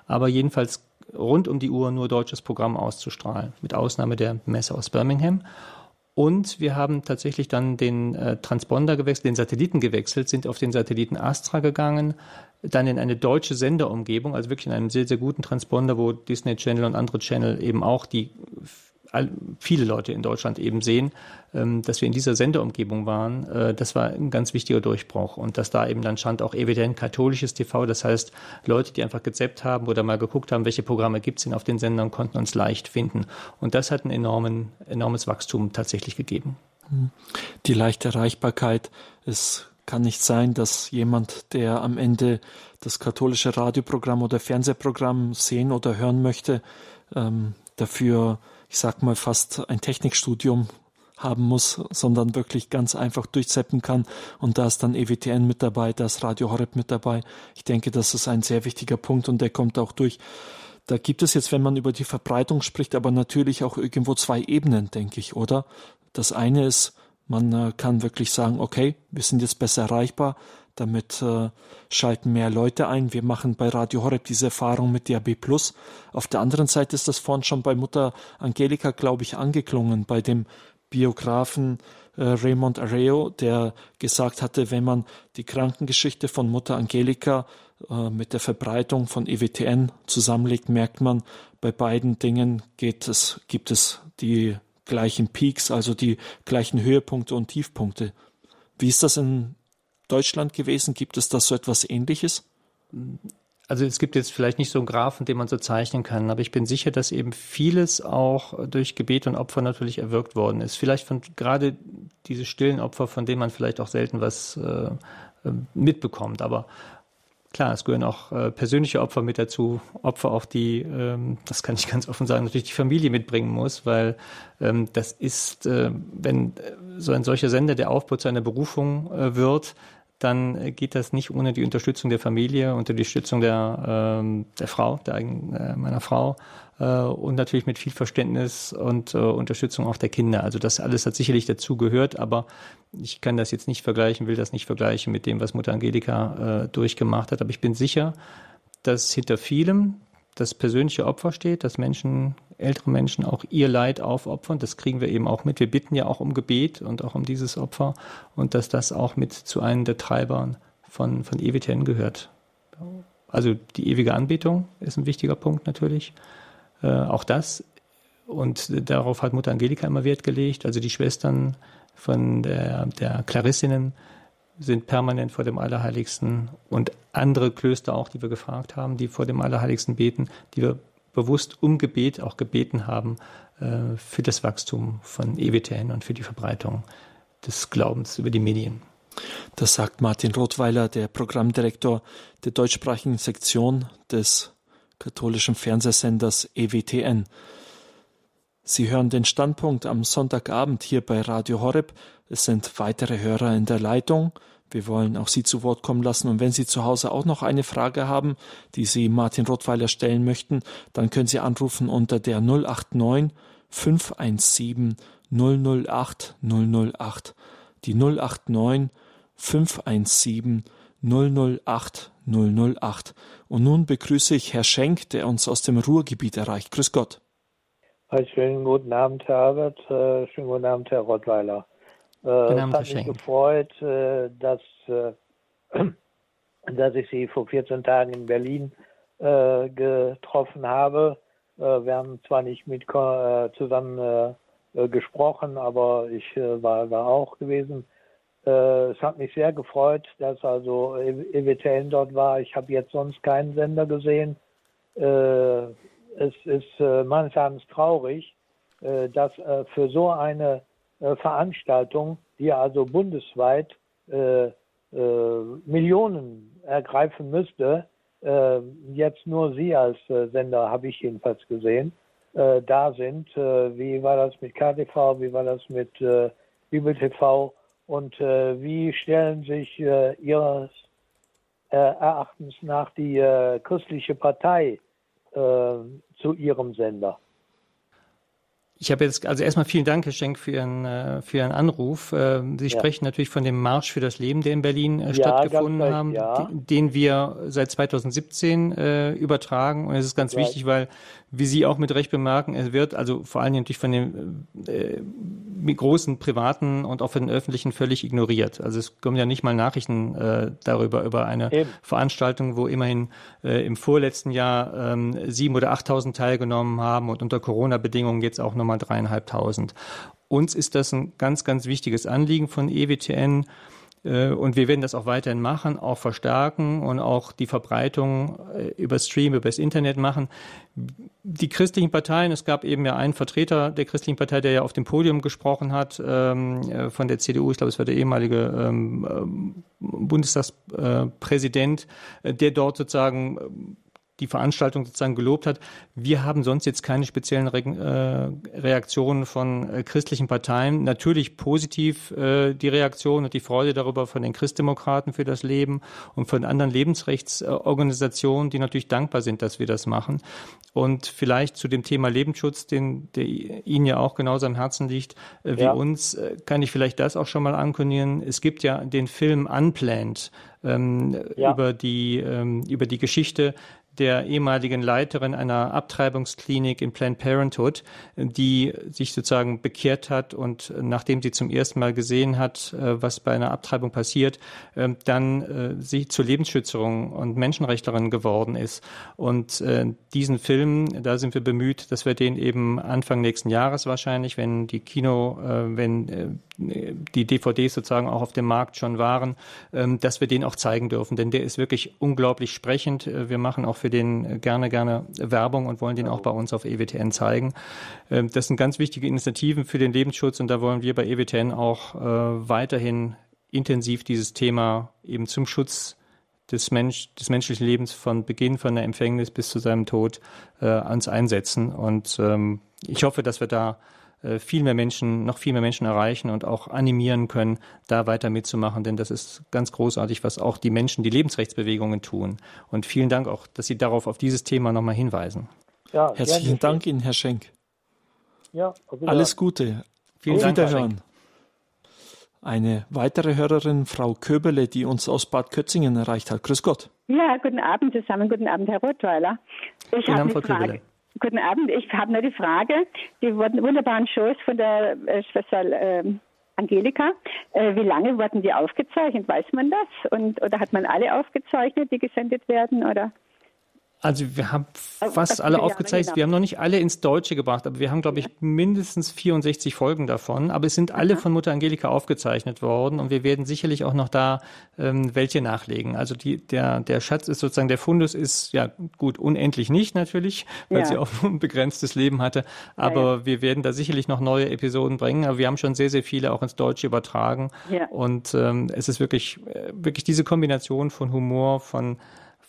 aber jedenfalls rund um die Uhr nur deutsches Programm auszustrahlen, mit Ausnahme der Messe aus Birmingham. Und wir haben tatsächlich dann den äh, Transponder gewechselt, den Satelliten gewechselt, sind auf den Satelliten Astra gegangen, dann in eine deutsche Senderumgebung, also wirklich in einem sehr, sehr guten Transponder, wo Disney Channel und andere Channel eben auch die viele Leute in Deutschland eben sehen, ähm, dass wir in dieser Senderumgebung waren, äh, das war ein ganz wichtiger Durchbruch. Und dass da eben dann stand auch evident katholisches TV, das heißt Leute, die einfach gezappt haben oder mal geguckt haben, welche Programme gibt es denn auf den Sendern, konnten uns leicht finden. Und das hat ein enormen, enormes Wachstum tatsächlich gegeben. Die leichte Erreichbarkeit, es kann nicht sein, dass jemand, der am Ende das katholische Radioprogramm oder Fernsehprogramm sehen oder hören möchte, ähm, dafür ich sag mal, fast ein Technikstudium haben muss, sondern wirklich ganz einfach durchzeppen kann. Und da ist dann EWTN mit dabei, da ist Radio Horeb mit dabei. Ich denke, das ist ein sehr wichtiger Punkt und der kommt auch durch. Da gibt es jetzt, wenn man über die Verbreitung spricht, aber natürlich auch irgendwo zwei Ebenen, denke ich, oder? Das eine ist, man äh, kann wirklich sagen, okay, wir sind jetzt besser erreichbar, damit äh, schalten mehr Leute ein. Wir machen bei Radio Horeb diese Erfahrung mit DAB+. Auf der anderen Seite ist das vorhin schon bei Mutter Angelika, glaube ich, angeklungen, bei dem Biografen äh, Raymond Arreo, der gesagt hatte, wenn man die Krankengeschichte von Mutter Angelika äh, mit der Verbreitung von EWTN zusammenlegt, merkt man, bei beiden Dingen geht es, gibt es die gleichen Peaks, also die gleichen Höhepunkte und Tiefpunkte. Wie ist das in Deutschland gewesen? Gibt es da so etwas Ähnliches? Also es gibt jetzt vielleicht nicht so einen Graphen, den man so zeichnen kann, aber ich bin sicher, dass eben vieles auch durch Gebet und Opfer natürlich erwirkt worden ist. Vielleicht von gerade diese stillen Opfer, von denen man vielleicht auch selten was äh, mitbekommt. Aber klar, es gehören auch äh, persönliche Opfer mit dazu, Opfer auch die, ähm, das kann ich ganz offen sagen, natürlich die Familie mitbringen muss, weil ähm, das ist, äh, wenn so ein solcher Sender der Aufbau zu einer Berufung äh, wird, dann geht das nicht ohne die Unterstützung der Familie, unter die Unterstützung der, ähm, der Frau, der, äh, meiner Frau äh, und natürlich mit viel Verständnis und äh, Unterstützung auch der Kinder. Also das alles hat sicherlich dazu gehört, aber ich kann das jetzt nicht vergleichen, will das nicht vergleichen mit dem, was Mutter Angelika äh, durchgemacht hat. Aber ich bin sicher, dass hinter vielem das persönliche Opfer steht, dass Menschen, ältere Menschen auch ihr Leid aufopfern. Das kriegen wir eben auch mit. Wir bitten ja auch um Gebet und auch um dieses Opfer und dass das auch mit zu einem der Treibern von, von EWTN gehört. Also die ewige Anbetung ist ein wichtiger Punkt natürlich. Äh, auch das. Und darauf hat Mutter Angelika immer Wert gelegt. Also die Schwestern von der, der Klarissinnen sind permanent vor dem Allerheiligsten und andere Klöster auch, die wir gefragt haben, die vor dem Allerheiligsten beten, die wir bewusst um Gebet auch gebeten haben äh, für das Wachstum von EWTN und für die Verbreitung des Glaubens über die Medien. Das sagt Martin Rothweiler, der Programmdirektor der deutschsprachigen Sektion des katholischen Fernsehsenders EWTN. Sie hören den Standpunkt am Sonntagabend hier bei Radio Horeb. Es sind weitere Hörer in der Leitung. Wir wollen auch Sie zu Wort kommen lassen. Und wenn Sie zu Hause auch noch eine Frage haben, die Sie Martin Rottweiler stellen möchten, dann können Sie anrufen unter der 089 517 008 008, die 089 517 008 008. Und nun begrüße ich Herr Schenk, der uns aus dem Ruhrgebiet erreicht. Grüß Gott. Schönen guten Abend, Herr Herbert. Äh, schönen guten Abend, Herr Rottweiler. Äh, guten Abend, es hat mich gefreut, äh, dass, (clears throat) dass ich Sie vor 14 Tagen in Berlin getroffen habe. Wir haben zwar nicht mit zusammen gesprochen, aber ich war, war auch gewesen. Es hat mich sehr gefreut, dass also EWTN dort war. Ich habe jetzt sonst keinen Sender gesehen es ist äh, meines Erachtens traurig, äh, dass äh, für so eine Veranstaltung, die also bundesweit Millionen ergreifen müsste, jetzt nur Sie als Sender, habe ich jedenfalls gesehen, da sind. wie war das mit KTV, wie war das mit Bibel TV und wie stellen sich Ihres Erachtens nach die christliche Partei äh, zu Ihrem Sender. Ich habe jetzt, also erstmal vielen Dank, Herr Schenk, für Ihren, äh, für Ihren Anruf. Äh, Sie ja. sprechen natürlich von dem Marsch für das Leben, der in Berlin äh, ja, stattgefunden recht, haben, ja. den wir seit 2017 äh, übertragen. Und es ist ganz wichtig, weil wie Sie auch mit Recht bemerken, es wird also vor allem natürlich von den äh, großen privaten und auch von den öffentlichen völlig ignoriert. Also es kommen ja nicht mal Nachrichten äh, darüber, über eine Eben. Veranstaltung, wo immerhin äh, im vorletzten Jahr ähm, sieben oder achttausend teilgenommen haben und unter Corona-Bedingungen jetzt auch nochmal dreieinhalbtausend. Uns ist das ein ganz, ganz wichtiges Anliegen von EWTN äh, und wir werden das auch weiterhin machen, auch verstärken und auch die Verbreitung äh, über Stream, über das Internet machen. Die christlichen Parteien, es gab eben ja einen Vertreter der christlichen Partei, der ja auf dem Podium gesprochen hat, ähm, äh, von der CDU, ich glaube, es war der ehemalige ähm, Bundestagspräsident, der dort sozusagen die Veranstaltung sozusagen gelobt hat. Wir haben sonst jetzt keine speziellen Re äh, Reaktionen von äh, christlichen Parteien. Natürlich positiv äh, die Reaktion und die Freude darüber von den Christdemokraten für das Leben und von anderen Lebensrechtsorganisationen, die natürlich dankbar sind, dass wir das machen. Und vielleicht zu dem Thema Lebensschutz, den, der Ihnen ja auch genauso am Herzen liegt äh, wie ja. uns, äh, kann ich vielleicht das auch schon mal ankündigen. Es gibt ja den Film Unplanned, ähm, ja. über die ähm, über die Geschichte der ehemaligen Leiterin einer Abtreibungsklinik in Planned Parenthood, die sich sozusagen bekehrt hat und nachdem sie zum ersten Mal gesehen hat, äh, was bei einer Abtreibung passiert, ähm, dann äh, sie zur Lebensschützerin und Menschenrechtlerin geworden ist. Und äh, diesen Film, da sind wir bemüht, dass wir den eben Anfang nächsten Jahres wahrscheinlich, wenn die Kino, wenn die DVDs sozusagen auch auf dem Markt schon waren, ähm, dass wir den auch zeigen dürfen. Denn der ist wirklich unglaublich sprechend. Wir machen auch für den gerne, gerne Werbung und wollen den auch bei uns auf EWTN zeigen. Ähm, das sind ganz wichtige Initiativen für den Lebensschutz und da wollen wir bei EWTN auch äh, weiterhin intensiv dieses Thema eben zum Schutz des, Mensch, des menschlichen Lebens von Beginn von der Empfängnis bis zu seinem Tod äh, ans Einsetzen. Und ähm, ich hoffe, dass wir da äh, viel mehr Menschen, noch viel mehr Menschen erreichen und auch animieren können, da weiter mitzumachen, denn das ist ganz großartig, was auch die Menschen, die Lebensrechtsbewegungen tun. Und vielen Dank auch, dass Sie darauf auf dieses Thema nochmal hinweisen. Ja, Herzlichen Dank Ihnen, Herr Schenk. Ja, Alles Gute. Vielen auf Dank, Wiederhören. Eine weitere Hörerin, Frau Köberle, die uns aus Bad Kötzingen erreicht hat. Grüß Gott. Ja, guten Abend zusammen. Guten Abend, Herr Rottweiler. Ich habe eine Frau Frage. Köberle. Guten Abend. Ich habe nur die Frage, die wunderbaren Shows von der äh, Schwester äh, Angelika, äh, wie lange wurden die aufgezeichnet? Weiß man das? Und, oder hat man alle aufgezeichnet, die gesendet werden? Oder? Also wir haben fast alle aufgezeichnet. Wir haben noch nicht alle ins Deutsche gebracht, aber wir haben, glaube ich, mindestens 64 Folgen davon. Aber es sind alle von Mutter Angelika aufgezeichnet worden und wir werden sicherlich auch noch da ähm, welche nachlegen. Also die, der, der Schatz ist sozusagen, der Fundus ist ja gut, unendlich nicht natürlich, weil ja. sie auch nur (laughs) ein begrenztes Leben hatte. Aber ja, ja. wir werden da sicherlich noch neue Episoden bringen. Aber wir haben schon sehr, sehr viele auch ins Deutsche übertragen. Ja. Und ähm, es ist wirklich, äh, wirklich diese Kombination von Humor, von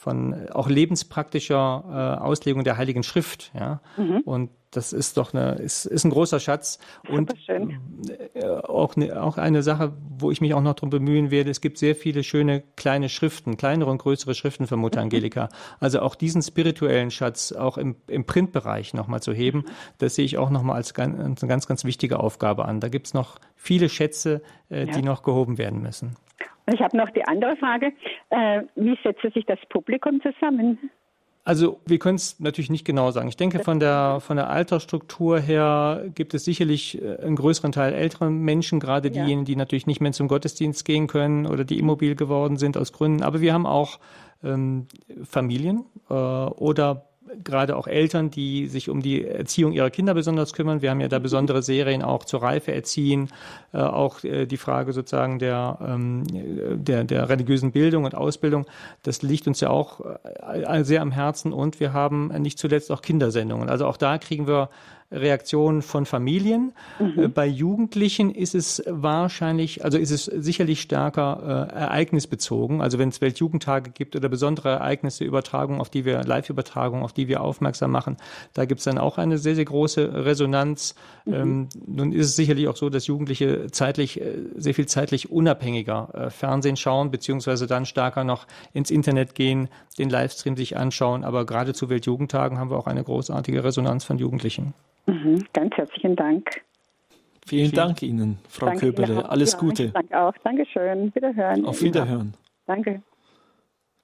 von auch lebenspraktischer äh, Auslegung der Heiligen Schrift. Ja? Mhm. Und das ist doch eine, ist, ist ein großer Schatz. Und äh, auch, eine, auch eine Sache, wo ich mich auch noch darum bemühen werde, es gibt sehr viele schöne kleine Schriften, kleinere und größere Schriften für Mutter Angelika. Also auch diesen spirituellen Schatz auch im, im Printbereich nochmal zu heben, das sehe ich auch nochmal als ganz, eine ganz, ganz wichtige Aufgabe an. Da gibt es noch viele Schätze, äh, ja. die noch gehoben werden müssen. Ich habe noch die andere Frage. Äh, wie setzt sich das Publikum zusammen? Also wir können es natürlich nicht genau sagen. Ich denke, von der, von der Altersstruktur her gibt es sicherlich äh, einen größeren Teil älterer Menschen, gerade diejenigen, ja. die natürlich nicht mehr zum Gottesdienst gehen können oder die immobil geworden sind aus Gründen. Aber wir haben auch ähm, Familien äh, oder gerade auch Eltern, die sich um die Erziehung ihrer Kinder besonders kümmern. Wir haben ja da besondere Serien auch zur Reife erziehen, äh, auch äh, die Frage sozusagen der, ähm, der, der religiösen Bildung und Ausbildung. Das liegt uns ja auch äh, sehr am Herzen und wir haben nicht zuletzt auch Kindersendungen. Also auch da kriegen wir Reaktionen von Familien. Mhm. Äh, bei Jugendlichen ist es wahrscheinlich, also ist es sicherlich stärker äh, ereignisbezogen. Also wenn es Weltjugendtage gibt oder besondere Ereignisse, Übertragungen, auf die wir, Live-Übertragungen, auf die wir aufmerksam machen, da gibt es dann auch eine sehr, sehr große Resonanz. Mhm. Ähm, nun ist es sicherlich auch so, dass Jugendliche zeitlich, äh, sehr viel zeitlich unabhängiger äh, Fernsehen schauen, beziehungsweise dann stärker noch ins Internet gehen, den Livestream sich anschauen. Aber gerade zu Weltjugendtagen haben wir auch eine großartige Resonanz von Jugendlichen. Mhm, ganz herzlichen Dank. Vielen Dank Ihnen, Frau Danke Köbele. Ihnen Alles ja, Gute. Danke auch. Dankeschön. Wiederhören. Auf Wiederhören. Danke.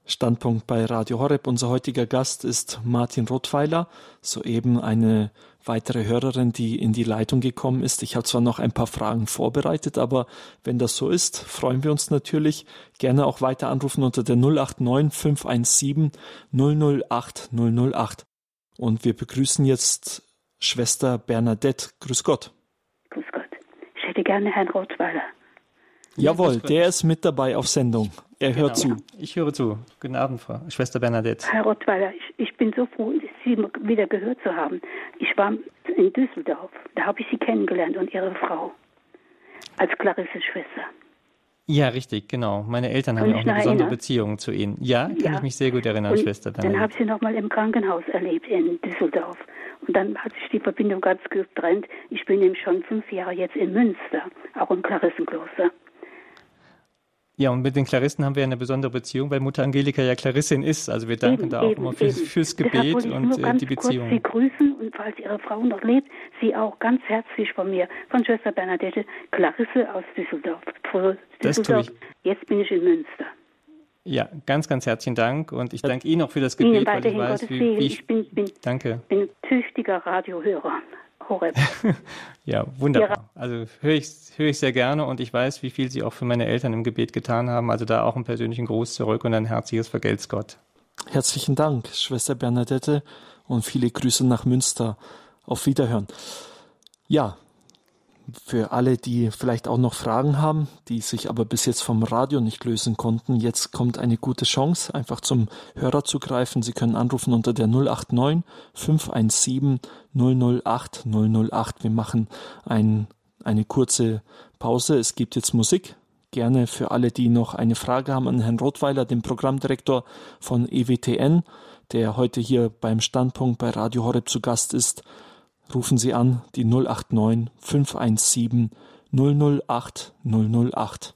Standpunkt bei Radio Horeb. Unser heutiger Gast ist Martin Rottweiler, soeben eine weitere Hörerin, die in die Leitung gekommen ist. Ich habe zwar noch ein paar Fragen vorbereitet, aber wenn das so ist, freuen wir uns natürlich. Gerne auch weiter anrufen unter der 089 517 008 008. Und wir begrüßen jetzt Schwester Bernadette. Grüß Gott. Grüß Gott. Ich hätte gerne Herrn Rothweiler. Jawohl, der ist mit dabei auf Sendung. Er hört genau. zu. Ich höre zu. Guten Abend, Frau Schwester Bernadette. Herr Rottweiler, ich, ich, bin so froh, Sie wieder gehört zu haben. Ich war in Düsseldorf. Da habe ich Sie kennengelernt und Ihre Frau. Als Clarisse-Schwester. Ja, richtig, genau. Meine Eltern haben ja auch eine besondere erinnern? Beziehung zu Ihnen. Ja, kann ja. ich mich sehr gut erinnern, und Schwester Bernadette. Dann habe ich Sie noch mal im Krankenhaus erlebt in Düsseldorf. Und dann hat sich die Verbindung ganz getrennt. Ich bin nämlich schon fünf Jahre jetzt in Münster, auch im Klarissenkloster. Ja, und mit den Klarissen haben wir eine besondere Beziehung, weil Mutter Angelika ja Klarissin ist. Also wir danken eben, da auch eben, immer fürs, fürs Gebet und äh, die Beziehung. Sie grüßen und falls Ihre Frau noch lebt, Sie auch ganz herzlich von mir, von Schwester Bernadette, Clarisse aus Düsseldorf. Düsseldorf. Das tue ich. Jetzt bin ich in Münster. Ja, ganz, ganz herzlichen Dank und ich danke Ihnen auch für das Gebet, Ihnen weil ich weiß, wie, wie ich, ich bin, bin, danke. bin tüchtiger Radiohörer. Horeb. (laughs) ja, wunderbar. Also höre ich, höre ich sehr gerne und ich weiß, wie viel Sie auch für meine Eltern im Gebet getan haben. Also da auch einen persönlichen Gruß zurück und ein herzliches Vergelt's Gott. Herzlichen Dank, Schwester Bernadette und viele Grüße nach Münster. Auf Wiederhören. Ja, für alle, die vielleicht auch noch Fragen haben, die sich aber bis jetzt vom Radio nicht lösen konnten, jetzt kommt eine gute Chance, einfach zum Hörer zu greifen. Sie können anrufen unter der 089 517 008 008. Wir machen ein, eine kurze Pause. Es gibt jetzt Musik. Gerne für alle, die noch eine Frage haben an Herrn Rottweiler, den Programmdirektor von EWTN, der heute hier beim Standpunkt bei Radio Horeb zu Gast ist rufen Sie an die 089 517 008 008.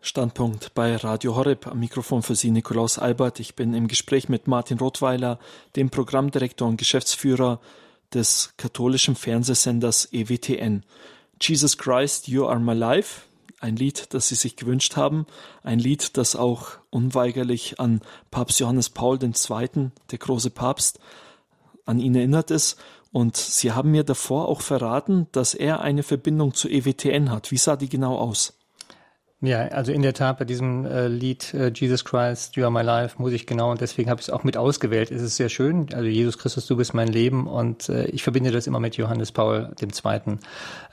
Standpunkt bei Radio Horeb. Am Mikrofon für Sie Nikolaus Albert. Ich bin im Gespräch mit Martin Rothweiler, dem Programmdirektor und Geschäftsführer des katholischen Fernsehsenders EWTN. Jesus Christ, You Are My Life, ein Lied, das sie sich gewünscht haben, ein Lied, das auch unweigerlich an Papst Johannes Paul II., der große Papst, an ihn erinnert ist. Und sie haben mir davor auch verraten, dass er eine Verbindung zu EWTN hat. Wie sah die genau aus? Ja, also in der Tat bei diesem äh, Lied äh, Jesus Christ, You Are My Life muss ich genau und deswegen habe ich es auch mit ausgewählt. Es ist sehr schön. Also Jesus Christus, du bist mein Leben und äh, ich verbinde das immer mit Johannes Paul II.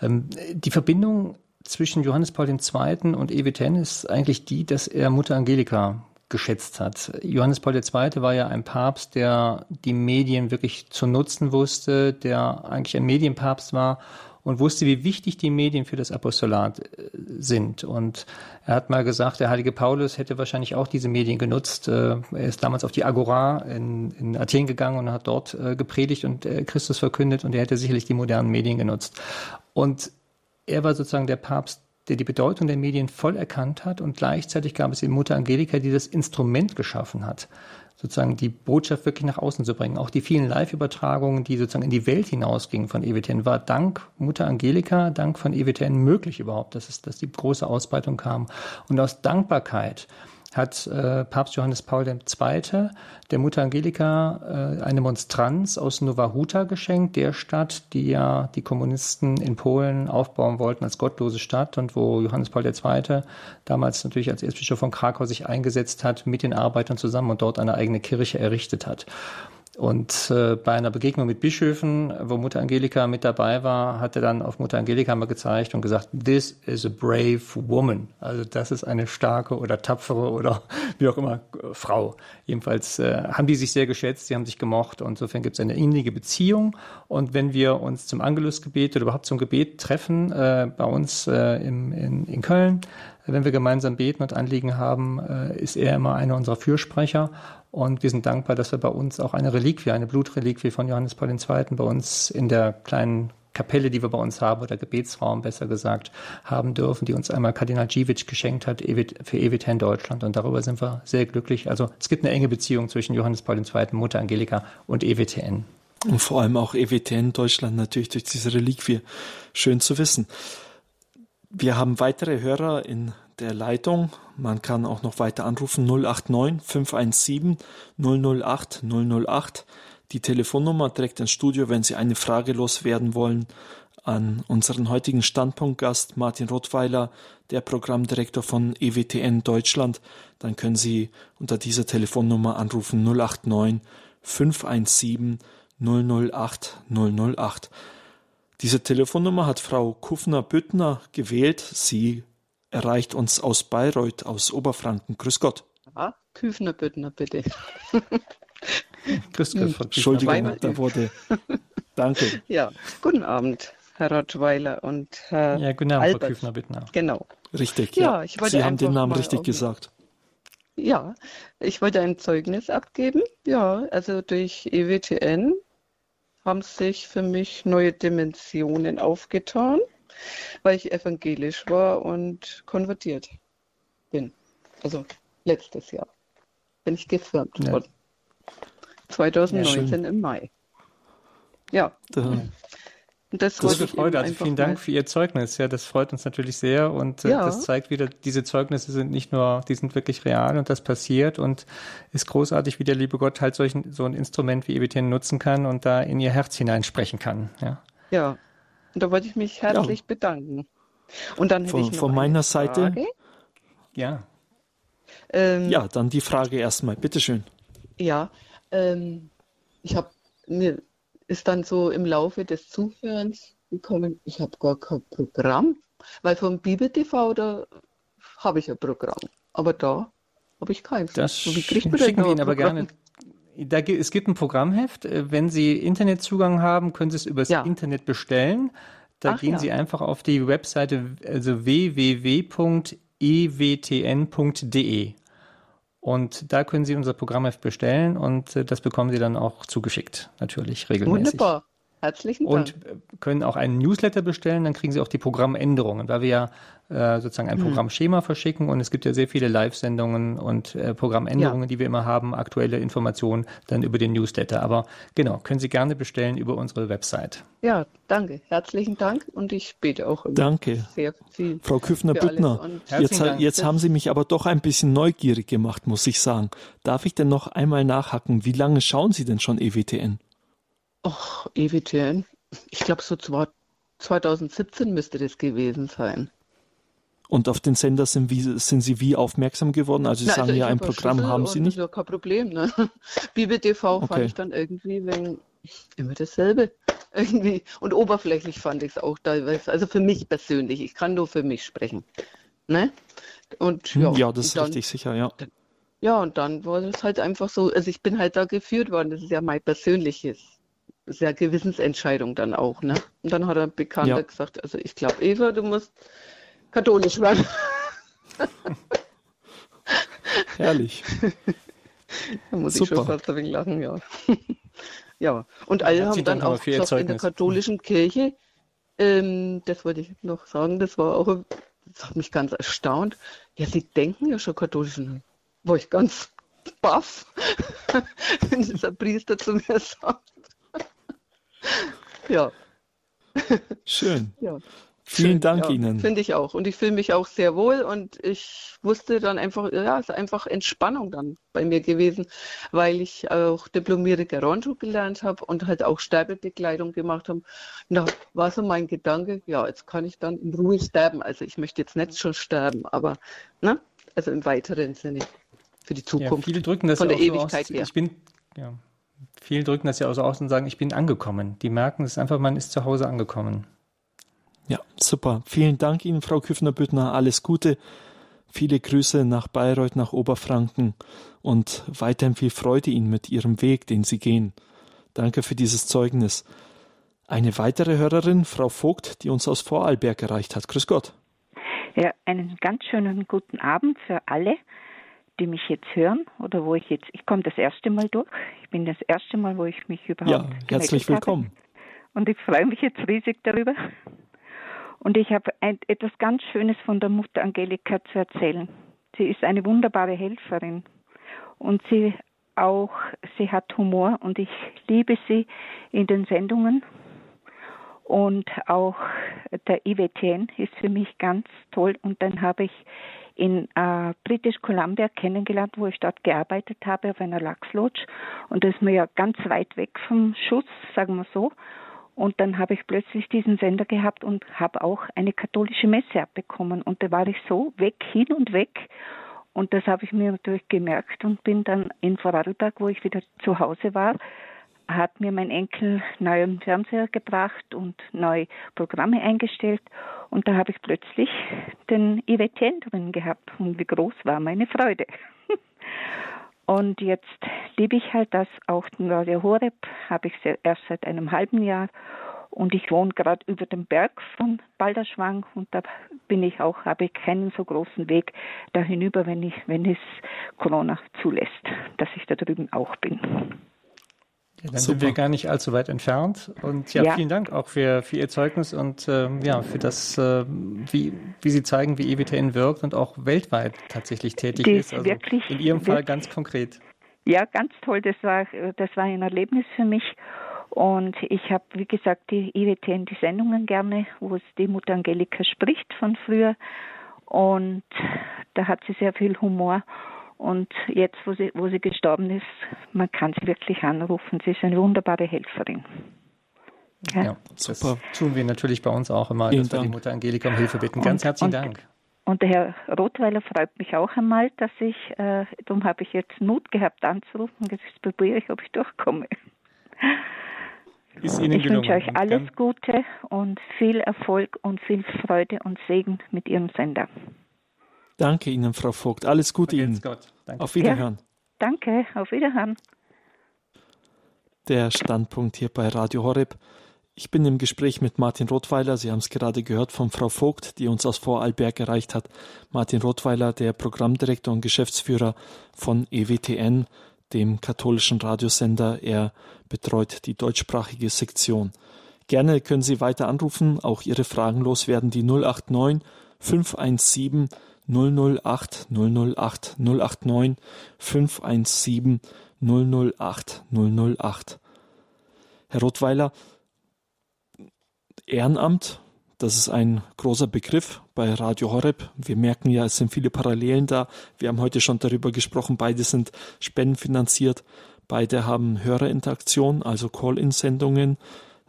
Ähm, die Verbindung zwischen Johannes Paul II. und EWTN ist eigentlich die, dass er Mutter Angelika geschätzt hat. Johannes Paul II. war ja ein Papst, der die Medien wirklich zu nutzen wusste, der eigentlich ein Medienpapst war und wusste, wie wichtig die Medien für das Apostolat äh, sind. Und er hat mal gesagt, der heilige Paulus hätte wahrscheinlich auch diese Medien genutzt. Äh, er ist damals auf die Agora in, in Athen gegangen und hat dort äh, gepredigt und Christus verkündet und er hätte sicherlich die modernen Medien genutzt. Und er war sozusagen der Papst, der die Bedeutung der Medien voll erkannt hat und gleichzeitig gab es eben Mutter Angelika, die das Instrument geschaffen hat sozusagen die Botschaft wirklich nach außen zu bringen. Auch die vielen Live-Übertragungen, die sozusagen in die Welt hinausgingen von EWTN, war dank Mutter Angelika, dank von EWTN möglich überhaupt, dass es, dass die große Ausbreitung kam. Und aus Dankbarkeit hat äh, Papst Johannes Paul II. der Mutter Angelika äh, eine Monstranz aus Nowa Huta geschenkt, der Stadt, die ja die Kommunisten in Polen aufbauen wollten als gottlose Stadt und wo Johannes Paul II. damals natürlich als Erzbischof von Krakau sich eingesetzt hat mit den Arbeitern zusammen und dort eine eigene Kirche errichtet hat. Und äh, bei einer Begegnung mit Bischöfen, wo Mutter Angelika mit dabei war, hat er dann auf Mutter Angelika mal gezeigt und gesagt, this is a brave woman. Also das ist eine starke oder tapfere oder (laughs) wie auch immer äh, Frau. Jedenfalls äh, haben die sich sehr geschätzt, sie haben sich gemocht und insofern gibt es eine innige Beziehung. Und wenn wir uns zum Angelusgebet oder überhaupt zum Gebet treffen, äh, bei uns äh, im, in, in Köln, wenn wir gemeinsam beten und Anliegen haben, äh, ist er immer einer unserer Fürsprecher. Und wir sind dankbar, dass wir bei uns auch eine Reliquie, eine Blutreliquie von Johannes Paul II. bei uns in der kleinen Kapelle, die wir bei uns haben, oder Gebetsraum besser gesagt, haben dürfen, die uns einmal Kardinal Dziewicz geschenkt hat für EWTN Deutschland. Und darüber sind wir sehr glücklich. Also es gibt eine enge Beziehung zwischen Johannes Paul II., Mutter Angelika und EWTN. Und vor allem auch EWTN Deutschland natürlich durch diese Reliquie. Schön zu wissen. Wir haben weitere Hörer in der Leitung. Man kann auch noch weiter anrufen 089 517 008 008. Die Telefonnummer direkt ins Studio, wenn Sie eine Frage loswerden wollen an unseren heutigen Standpunktgast Martin Rottweiler, der Programmdirektor von EWTN Deutschland, dann können Sie unter dieser Telefonnummer anrufen 089 517 008 008. Diese Telefonnummer hat Frau Kufner-Büttner gewählt. Sie erreicht uns aus Bayreuth, aus Oberfranken. Grüß Gott. Ja, Küfner Büttner, bitte. (laughs) Grüß Gott, Frau Entschuldigung, da wurde. (laughs) Danke. Ja, guten Abend, Herr Rottweiler und Herr Ja, guten Abend, Albert. Frau Küfner-Büttner. Genau. Richtig, ja. ja. Ich wollte Sie haben den Namen richtig gesagt. Ja, ich wollte ein Zeugnis abgeben. Ja, also durch EWTN haben sich für mich neue Dimensionen aufgetan weil ich evangelisch war und konvertiert bin. Also letztes Jahr bin ich gefirmt ja. worden. 2019 ja, im Mai. Ja. Da. Das, das Freude. Also vielen Dank für Ihr Zeugnis. Ja, das freut uns natürlich sehr und äh, ja. das zeigt wieder, diese Zeugnisse sind nicht nur, die sind wirklich real und das passiert und ist großartig, wie der liebe Gott halt solchen, so ein Instrument wie EBTN nutzen kann und da in Ihr Herz hineinsprechen kann. Ja. Ja, und da wollte ich mich herzlich ja. bedanken. Und dann von, von meiner Seite. Ja. Ähm, ja, dann die Frage erstmal. Bitteschön. Ja, ähm, ich habe mir ist dann so im Laufe des Zuhörens gekommen, ich habe gar kein Programm, weil vom Bibel TV da habe ich ein Programm, aber da habe ich keins. Das so, schicken wir Ihnen aber gerne da, es gibt ein Programmheft. Äh, wenn Sie Internetzugang haben, können Sie es übers ja. Internet bestellen. Da Ach, gehen ja. Sie einfach auf die Webseite also www.ewtn.de. Und da können Sie unser Programmheft bestellen und äh, das bekommen Sie dann auch zugeschickt, natürlich regelmäßig. Wunderbar. Herzlichen Dank. Und äh, können auch einen Newsletter bestellen, dann kriegen Sie auch die Programmänderungen, weil wir ja äh, sozusagen ein mhm. Programmschema verschicken und es gibt ja sehr viele Live-Sendungen und äh, Programmänderungen, ja. die wir immer haben, aktuelle Informationen dann über den Newsletter. Aber genau, können Sie gerne bestellen über unsere Website. Ja, danke. Herzlichen Dank und ich bete auch immer danke. sehr viel. Frau Küffner-Büttner, jetzt, jetzt haben Sie mich aber doch ein bisschen neugierig gemacht, muss ich sagen. Darf ich denn noch einmal nachhacken, wie lange schauen Sie denn schon EWTN? Och, EWTN. Ich glaube, so 2017 müsste das gewesen sein. Und auf den Sender sind, wie, sind Sie wie aufmerksam geworden? Also Sie Na, sagen also ja, ein Programm haben Sie nicht. Das ist ja kein Problem. Ne? (laughs) Bibel TV okay. fand ich dann irgendwie wenn, immer dasselbe. (laughs) Irgendwie. Und oberflächlich fand ich es auch teilweise. Also für mich persönlich. Ich kann nur für mich sprechen. Ne? Und, ja, ja das ist dann, richtig sicher, ja. ja, und dann war es halt einfach so, also ich bin halt da geführt worden, das ist ja mein persönliches, ja Gewissensentscheidung dann auch, ne? Und dann hat ein Bekannter ja. gesagt, also ich glaube, Eva, du musst katholisch werden. (laughs) Herrlich. (laughs) da muss Super. ich schon fast ein wenig lachen, ja. (laughs) ja, und alle haben dann auch gesagt, in der katholischen Kirche, ähm, das wollte ich noch sagen, das war auch, das hat mich ganz erstaunt. Ja, sie denken ja schon katholisch. War ich ganz baff, wenn dieser Priester zu mir sagt. Ja. Schön. (laughs) Ja. Vielen Dank ja, Ihnen. Finde ich auch. Und ich fühle mich auch sehr wohl und ich wusste dann einfach, ja, es ist einfach Entspannung dann bei mir gewesen, weil ich auch diplomierte Geronto gelernt habe und halt auch Sterbebekleidung gemacht habe. Da war so mein Gedanke, ja, jetzt kann ich dann in Ruhe sterben. Also ich möchte jetzt nicht schon sterben, aber, ne? Also im weiteren Sinne für die Zukunft. Ja, viele drücken das von der Ewigkeit so aus, her. Ich bin, ja, viele drücken das ja auch so aus und sagen, ich bin angekommen. Die merken es einfach, man ist zu Hause angekommen. Ja, super. Vielen Dank Ihnen, Frau Küffner-Büttner. Alles Gute. Viele Grüße nach Bayreuth, nach Oberfranken und weiterhin viel Freude Ihnen mit Ihrem Weg, den Sie gehen. Danke für dieses Zeugnis. Eine weitere Hörerin, Frau Vogt, die uns aus Vorarlberg erreicht hat. Grüß Gott. Ja, einen ganz schönen guten Abend für alle, die mich jetzt hören oder wo ich jetzt, ich komme das erste Mal durch. Ich bin das erste Mal, wo ich mich überhaupt. Ja, herzlich willkommen. Habe. Und ich freue mich jetzt riesig darüber. Und ich habe etwas ganz Schönes von der Mutter Angelika zu erzählen. Sie ist eine wunderbare Helferin und sie auch, sie hat Humor und ich liebe sie in den Sendungen. Und auch der IWTN ist für mich ganz toll. Und dann habe ich in äh, British Columbia kennengelernt, wo ich dort gearbeitet habe auf einer Lachslodge. Und das ist mir ja ganz weit weg vom Schuss, sagen wir so. Und dann habe ich plötzlich diesen Sender gehabt und habe auch eine katholische Messe abbekommen. Und da war ich so weg, hin und weg. Und das habe ich mir natürlich gemerkt und bin dann in Vorarlberg, wo ich wieder zu Hause war, hat mir mein Enkel neuen Fernseher gebracht und neue Programme eingestellt. Und da habe ich plötzlich den IWTN drin gehabt. Und wie groß war meine Freude. (laughs) Und jetzt liebe ich halt das auch den Radio Horeb, habe ich erst seit einem halben Jahr. Und ich wohne gerade über dem Berg von Balderschwang und da bin ich auch, habe ich keinen so großen Weg da hinüber, wenn ich, wenn es Corona zulässt, dass ich da drüben auch bin. Ja, dann Super. sind wir gar nicht allzu weit entfernt. Und ja, ja. vielen Dank auch für, für Ihr Zeugnis und äh, ja, für das, äh, wie, wie Sie zeigen, wie EWTN wirkt und auch weltweit tatsächlich tätig Die ist. Also wirklich, in Ihrem Fall ganz konkret. Ja, ganz toll. Das war, das war ein Erlebnis für mich. Und ich habe, wie gesagt, die EWTN, die Sendungen gerne, wo es die Mutter Angelika spricht von früher. Und da hat sie sehr viel Humor. Und jetzt, wo sie, wo sie gestorben ist, man kann sie wirklich anrufen. Sie ist eine wunderbare Helferin. Ja, ja super. tun wir natürlich bei uns auch immer, Vielen dass Dank. wir die Mutter Angelika um Hilfe bitten. Ganz und, herzlichen und, Dank. Und der Herr Rothweiler freut mich auch einmal, dass ich, äh, darum habe ich jetzt Mut gehabt anzurufen. Jetzt probiere ich, ob ich durchkomme. Ist Ihnen ich gelungen. wünsche euch alles Gute und viel Erfolg und viel Freude und Segen mit Ihrem Sender. Danke Ihnen, Frau Vogt. Alles Gute Ihnen. Auf Wiederhören. Ja, danke, auf Wiederhören. Der Standpunkt hier bei Radio Horeb. Ich bin im Gespräch mit Martin Rothweiler. Sie haben es gerade gehört von Frau Vogt, die uns aus Vorarlberg erreicht hat. Martin Rothweiler, der Programmdirektor und Geschäftsführer von EWTN, dem katholischen Radiosender. Er betreut die deutschsprachige Sektion. Gerne können Sie weiter anrufen, auch Ihre Fragen loswerden. Die 089 517 008 008 089 517 008 008. Herr Rottweiler, Ehrenamt, das ist ein großer Begriff bei Radio Horeb. Wir merken ja, es sind viele Parallelen da. Wir haben heute schon darüber gesprochen, beide sind spendenfinanziert. Beide haben Hörerinteraktion, also Call-in-Sendungen.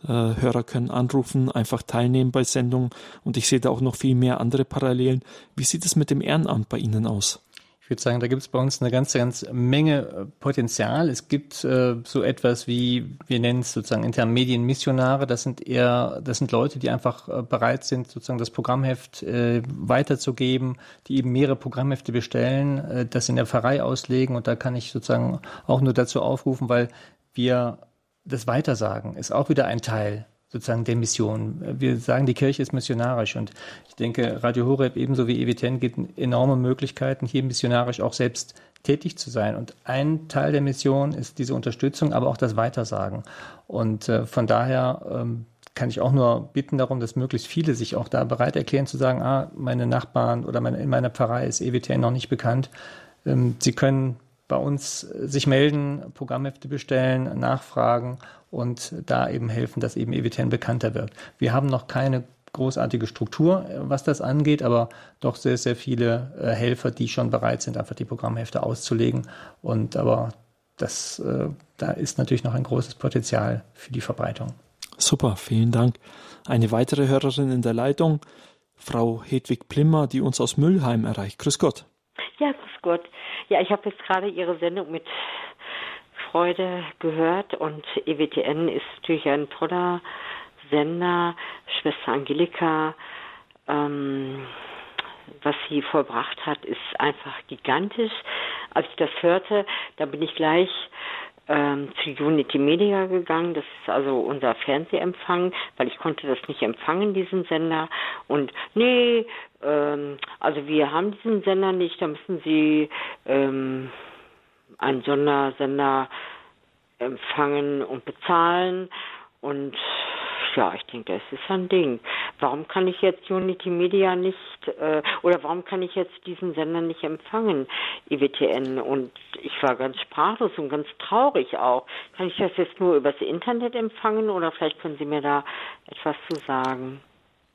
Äh, Hörer können anrufen, einfach teilnehmen bei Sendungen und ich sehe da auch noch viel mehr andere Parallelen. Wie sieht es mit dem Ehrenamt bei Ihnen aus? Ich würde sagen, da gibt es bei uns eine ganze, ganz Menge äh, Potenzial. Es gibt äh, so etwas wie, wir nennen es sozusagen intern Medienmissionare. Das sind eher, das sind Leute, die einfach äh, bereit sind, sozusagen das Programmheft äh, weiterzugeben, die eben mehrere Programmhefte bestellen, äh, das in der Pfarrei auslegen. Und da kann ich sozusagen auch nur dazu aufrufen, weil wir das Weitersagen ist auch wieder ein Teil sozusagen der Mission. Wir sagen, die Kirche ist missionarisch und ich denke, Radio Horeb ebenso wie EWTN gibt enorme Möglichkeiten, hier missionarisch auch selbst tätig zu sein. Und ein Teil der Mission ist diese Unterstützung, aber auch das Weitersagen. Und äh, von daher ähm, kann ich auch nur bitten darum, dass möglichst viele sich auch da bereit erklären zu sagen, ah, meine Nachbarn oder meine, in meiner Pfarrei ist EWTN noch nicht bekannt. Ähm, sie können bei uns sich melden, Programmhefte bestellen, nachfragen und da eben helfen, dass eben EWTN bekannter wird. Wir haben noch keine großartige Struktur, was das angeht, aber doch sehr, sehr viele äh, Helfer, die schon bereit sind, einfach die Programmhefte auszulegen. Und aber das, äh, da ist natürlich noch ein großes Potenzial für die Verbreitung. Super, vielen Dank. Eine weitere Hörerin in der Leitung, Frau Hedwig Plimmer, die uns aus Müllheim erreicht. Grüß Gott. Ja, grüß Gott. Ja, ich habe jetzt gerade Ihre Sendung mit Freude gehört und EWTN ist natürlich ein toller Sender. Schwester Angelika, ähm, was sie vollbracht hat, ist einfach gigantisch. Als ich das hörte, da bin ich gleich ähm, zu Unity Media gegangen. Das ist also unser Fernsehempfang, weil ich konnte das nicht empfangen, diesen Sender. Und nee, ähm, also wir haben diesen Sender nicht, da müssen Sie ähm, einen Sondersender empfangen und bezahlen. Und ja, ich denke, das ist ein Ding. Warum kann ich jetzt Unity Media nicht, äh, oder warum kann ich jetzt diesen Sender nicht empfangen, IWTN? Und ich war ganz sprachlos und ganz traurig auch. Kann ich das jetzt nur übers Internet empfangen oder vielleicht können Sie mir da etwas zu sagen?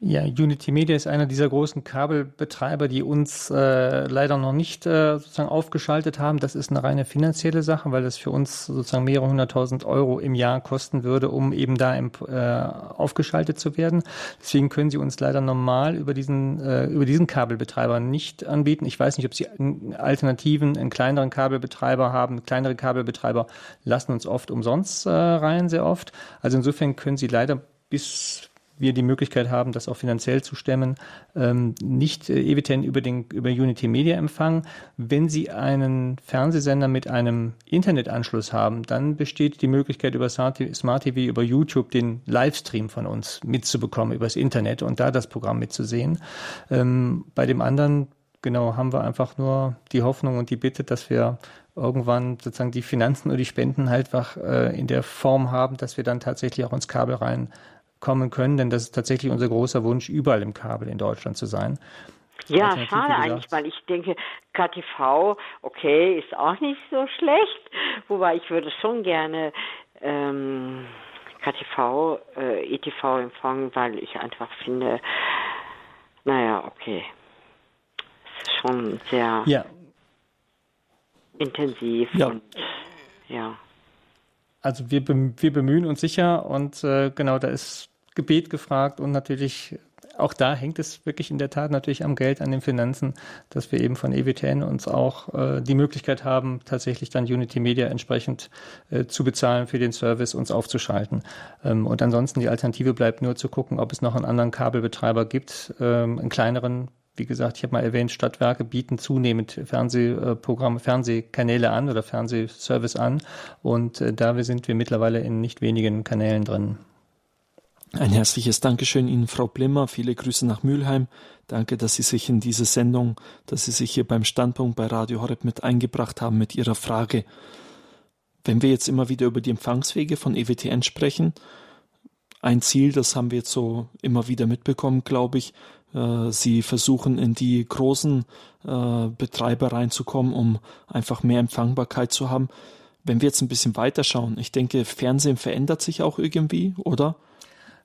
Ja, Unity Media ist einer dieser großen Kabelbetreiber, die uns äh, leider noch nicht äh, sozusagen aufgeschaltet haben. Das ist eine reine finanzielle Sache, weil das für uns sozusagen mehrere hunderttausend Euro im Jahr kosten würde, um eben da im, äh, aufgeschaltet zu werden. Deswegen können sie uns leider normal über diesen äh, über diesen Kabelbetreiber nicht anbieten. Ich weiß nicht, ob sie Alternativen, einen kleineren Kabelbetreiber haben. Kleinere Kabelbetreiber lassen uns oft umsonst äh, rein, sehr oft. Also insofern können sie leider bis wir die Möglichkeit haben, das auch finanziell zu stemmen, ähm, nicht äh, EWTN über, den, über Unity Media empfangen. Wenn Sie einen Fernsehsender mit einem Internetanschluss haben, dann besteht die Möglichkeit, über Smart TV, über YouTube den Livestream von uns mitzubekommen, übers Internet und da das Programm mitzusehen. Ähm, bei dem anderen genau, haben wir einfach nur die Hoffnung und die Bitte, dass wir irgendwann sozusagen die Finanzen oder die Spenden halt einfach äh, in der Form haben, dass wir dann tatsächlich auch ins Kabel rein kommen können, denn das ist tatsächlich unser großer Wunsch, überall im Kabel in Deutschland zu sein. Ja, schade eigentlich, weil ich denke, KTV, okay, ist auch nicht so schlecht, wobei ich würde schon gerne ähm, KTV, äh, ETV empfangen, weil ich einfach finde, naja, okay, es ist schon sehr ja. intensiv ja. und ja. Also wir, wir bemühen uns sicher und äh, genau, da ist Gebet gefragt und natürlich auch da hängt es wirklich in der Tat natürlich am Geld, an den Finanzen, dass wir eben von EWTN uns auch äh, die Möglichkeit haben, tatsächlich dann Unity Media entsprechend äh, zu bezahlen für den Service, uns aufzuschalten. Ähm, und ansonsten die Alternative bleibt nur zu gucken, ob es noch einen anderen Kabelbetreiber gibt, ähm, einen kleineren. Wie gesagt, ich habe mal erwähnt, Stadtwerke bieten zunehmend Fernsehprogramme, Fernsehkanäle an oder Fernsehservice an. Und äh, da sind wir mittlerweile in nicht wenigen Kanälen drin. Ein herzliches Dankeschön Ihnen, Frau Blimmer. Viele Grüße nach Mülheim. Danke, dass Sie sich in diese Sendung, dass Sie sich hier beim Standpunkt bei Radio Horeb mit eingebracht haben mit Ihrer Frage. Wenn wir jetzt immer wieder über die Empfangswege von EWTN sprechen, ein Ziel, das haben wir jetzt so immer wieder mitbekommen, glaube ich. Äh, Sie versuchen in die großen äh, Betreiber reinzukommen, um einfach mehr Empfangbarkeit zu haben. Wenn wir jetzt ein bisschen weiterschauen, ich denke, Fernsehen verändert sich auch irgendwie, oder?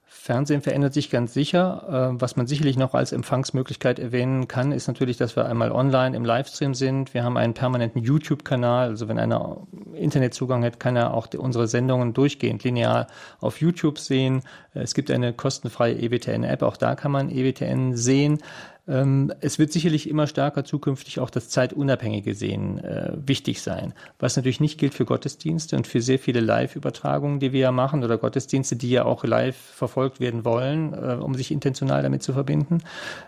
Fernsehen verändert sich ganz sicher. Äh, was man sicherlich noch als Empfangsmöglichkeit erwähnen kann, ist natürlich, dass wir einmal online im Livestream sind. Wir haben einen permanenten YouTube-Kanal. Also wenn einer Internetzugang hat, kann er auch unsere Sendungen durchgehend linear auf YouTube sehen. Es gibt eine kostenfreie EWTN-App. Auch da kann man EWTN sehen. Ähm, es wird sicherlich immer stärker zukünftig auch das zeitunabhängige Sehen äh, wichtig sein, was natürlich nicht gilt für Gottesdienste und für sehr viele Live-Übertragungen, die wir ja machen oder Gottesdienste, die ja auch live verfolgt werden wollen, äh, um sich intentional damit zu verbinden.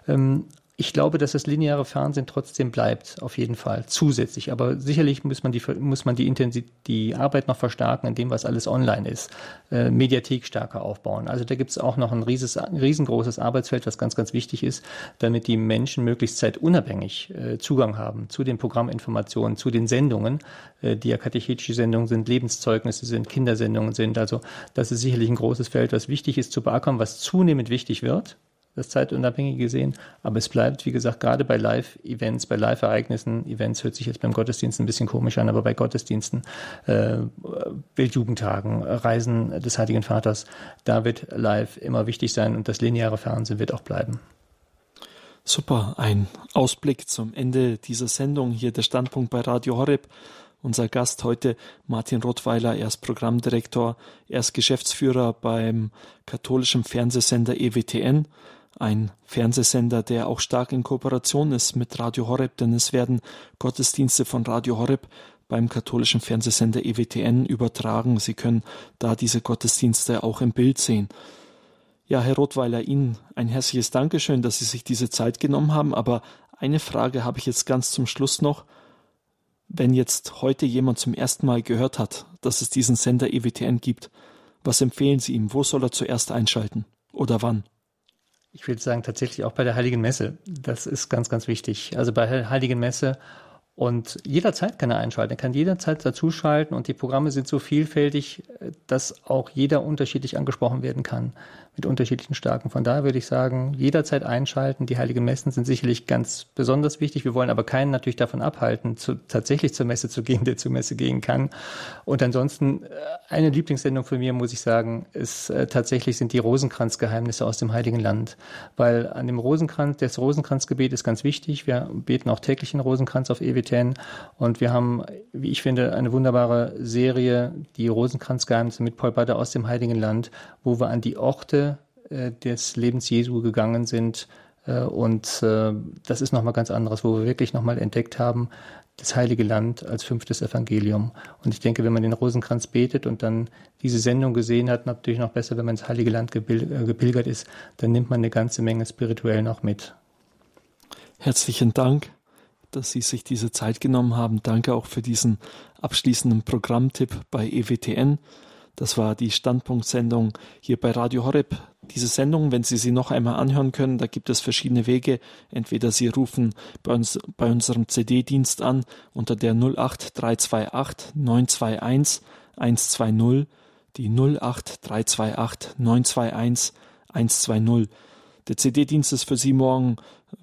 Ähm, ich glaube, dass das lineare Fernsehen trotzdem bleibt, auf jeden Fall, zusätzlich. Aber sicherlich muss man die, muss man die, Intensität, die Arbeit noch verstärken, in dem, was alles online ist, äh, Mediathek stärker aufbauen. Also da gibt es auch noch ein, rieses, riesengroßes Arbeitsfeld, was ganz, ganz wichtig ist, damit die Menschen möglichst zeitunabhängig äh, Zugang haben zu den Programminformationen, zu den Sendungen, äh, die ja katechetische Sendungen sind, Lebenszeugnisse sind, Kindersendungen sind. Also das ist sicherlich ein großes Feld, was wichtig ist zu beackern, was zunehmend wichtig wird das zeitunabhängige gesehen. Aber es bleibt, wie gesagt, gerade bei Live-Events, bei Live-Ereignissen, Events hört sich jetzt beim Gottesdienst ein bisschen komisch an, aber bei Gottesdiensten, äh, Bildjugendtagen, Reisen des Heiligen Vaters, da wird live immer wichtig sein und das lineare Fernsehen wird auch bleiben. Super, ein Ausblick zum Ende dieser Sendung. Hier der Standpunkt bei Radio Horeb. Unser Gast heute Martin Rottweiler, er ist Programmdirektor, er ist Geschäftsführer beim katholischen Fernsehsender EWTN ein Fernsehsender, der auch stark in Kooperation ist mit Radio Horeb, denn es werden Gottesdienste von Radio Horeb beim katholischen Fernsehsender EWTN übertragen. Sie können da diese Gottesdienste auch im Bild sehen. Ja, Herr Rothweiler, Ihnen ein herzliches Dankeschön, dass Sie sich diese Zeit genommen haben. Aber eine Frage habe ich jetzt ganz zum Schluss noch. Wenn jetzt heute jemand zum ersten Mal gehört hat, dass es diesen Sender EWTN gibt, was empfehlen Sie ihm? Wo soll er zuerst einschalten? Oder wann? Ich würde sagen, tatsächlich auch bei der Heiligen Messe. Das ist ganz, ganz wichtig. Also bei der Heiligen Messe und jederzeit kann er einschalten. Er kann jederzeit dazuschalten und die Programme sind so vielfältig, dass auch jeder unterschiedlich angesprochen werden kann mit unterschiedlichen Stärken. Von daher würde ich sagen, jederzeit einschalten. Die heiligen Messen sind sicherlich ganz besonders wichtig. Wir wollen aber keinen natürlich davon abhalten, zu, tatsächlich zur Messe zu gehen, (laughs) der zur Messe gehen kann. Und ansonsten äh, eine Lieblingssendung von mir, muss ich sagen, ist äh, tatsächlich sind die Rosenkranzgeheimnisse aus dem Heiligen Land. Weil an dem Rosenkranz, das Rosenkranzgebet ist ganz wichtig. Wir beten auch täglich den Rosenkranz auf EWTN und wir haben, wie ich finde, eine wunderbare Serie, die Rosenkranzgeheimnisse mit Paul Bader aus dem Heiligen Land, wo wir an die Orte äh, des Lebens Jesu gegangen sind. Äh, und äh, das ist nochmal ganz anderes, wo wir wirklich nochmal entdeckt haben, das Heilige Land als fünftes Evangelium. Und ich denke, wenn man den Rosenkranz betet und dann diese Sendung gesehen hat, natürlich noch besser, wenn man ins Heilige Land gepilgert ist, dann nimmt man eine ganze Menge spirituell noch mit. Herzlichen Dank, dass Sie sich diese Zeit genommen haben. Danke auch für diesen abschließenden Programmtipp bei EWTN. Das war die Standpunktsendung hier bei Radio Horeb. Diese Sendung, wenn Sie sie noch einmal anhören können, da gibt es verschiedene Wege. Entweder Sie rufen bei uns bei unserem CD-Dienst an unter der 08328 921 120, die 08328 921 120. Der CD-Dienst ist für Sie morgen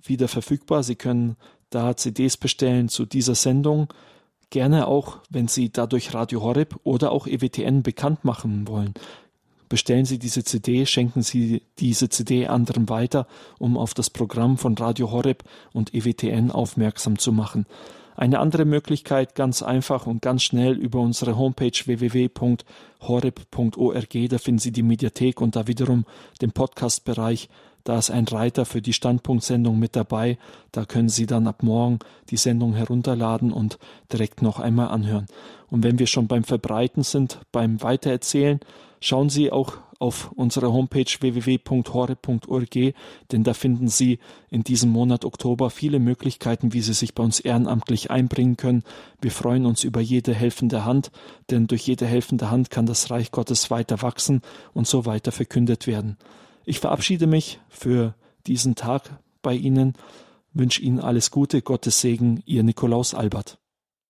wieder verfügbar. Sie können da CDs bestellen zu dieser Sendung Gerne auch, wenn Sie dadurch Radio Horeb oder auch EWTN bekannt machen wollen. Bestellen Sie diese CD, schenken Sie diese CD anderen weiter, um auf das Programm von Radio Horeb und EWTN aufmerksam zu machen. Eine andere Möglichkeit, ganz einfach und ganz schnell über unsere Homepage www.horeb.org, da finden Sie die Mediathek und da wiederum den Podcast-Bereich da ist ein Reiter für die Standpunktsendung mit dabei. Da können Sie dann ab morgen die Sendung herunterladen und direkt noch einmal anhören. Und wenn wir schon beim Verbreiten sind, beim Weitererzählen, schauen Sie auch auf unserer Homepage www.hore.org, denn da finden Sie in diesem Monat Oktober viele Möglichkeiten, wie Sie sich bei uns ehrenamtlich einbringen können. Wir freuen uns über jede helfende Hand, denn durch jede helfende Hand kann das Reich Gottes weiter wachsen und so weiter verkündet werden. Ich verabschiede mich für diesen Tag bei Ihnen, wünsche Ihnen alles Gute, Gottes Segen, Ihr Nikolaus Albert.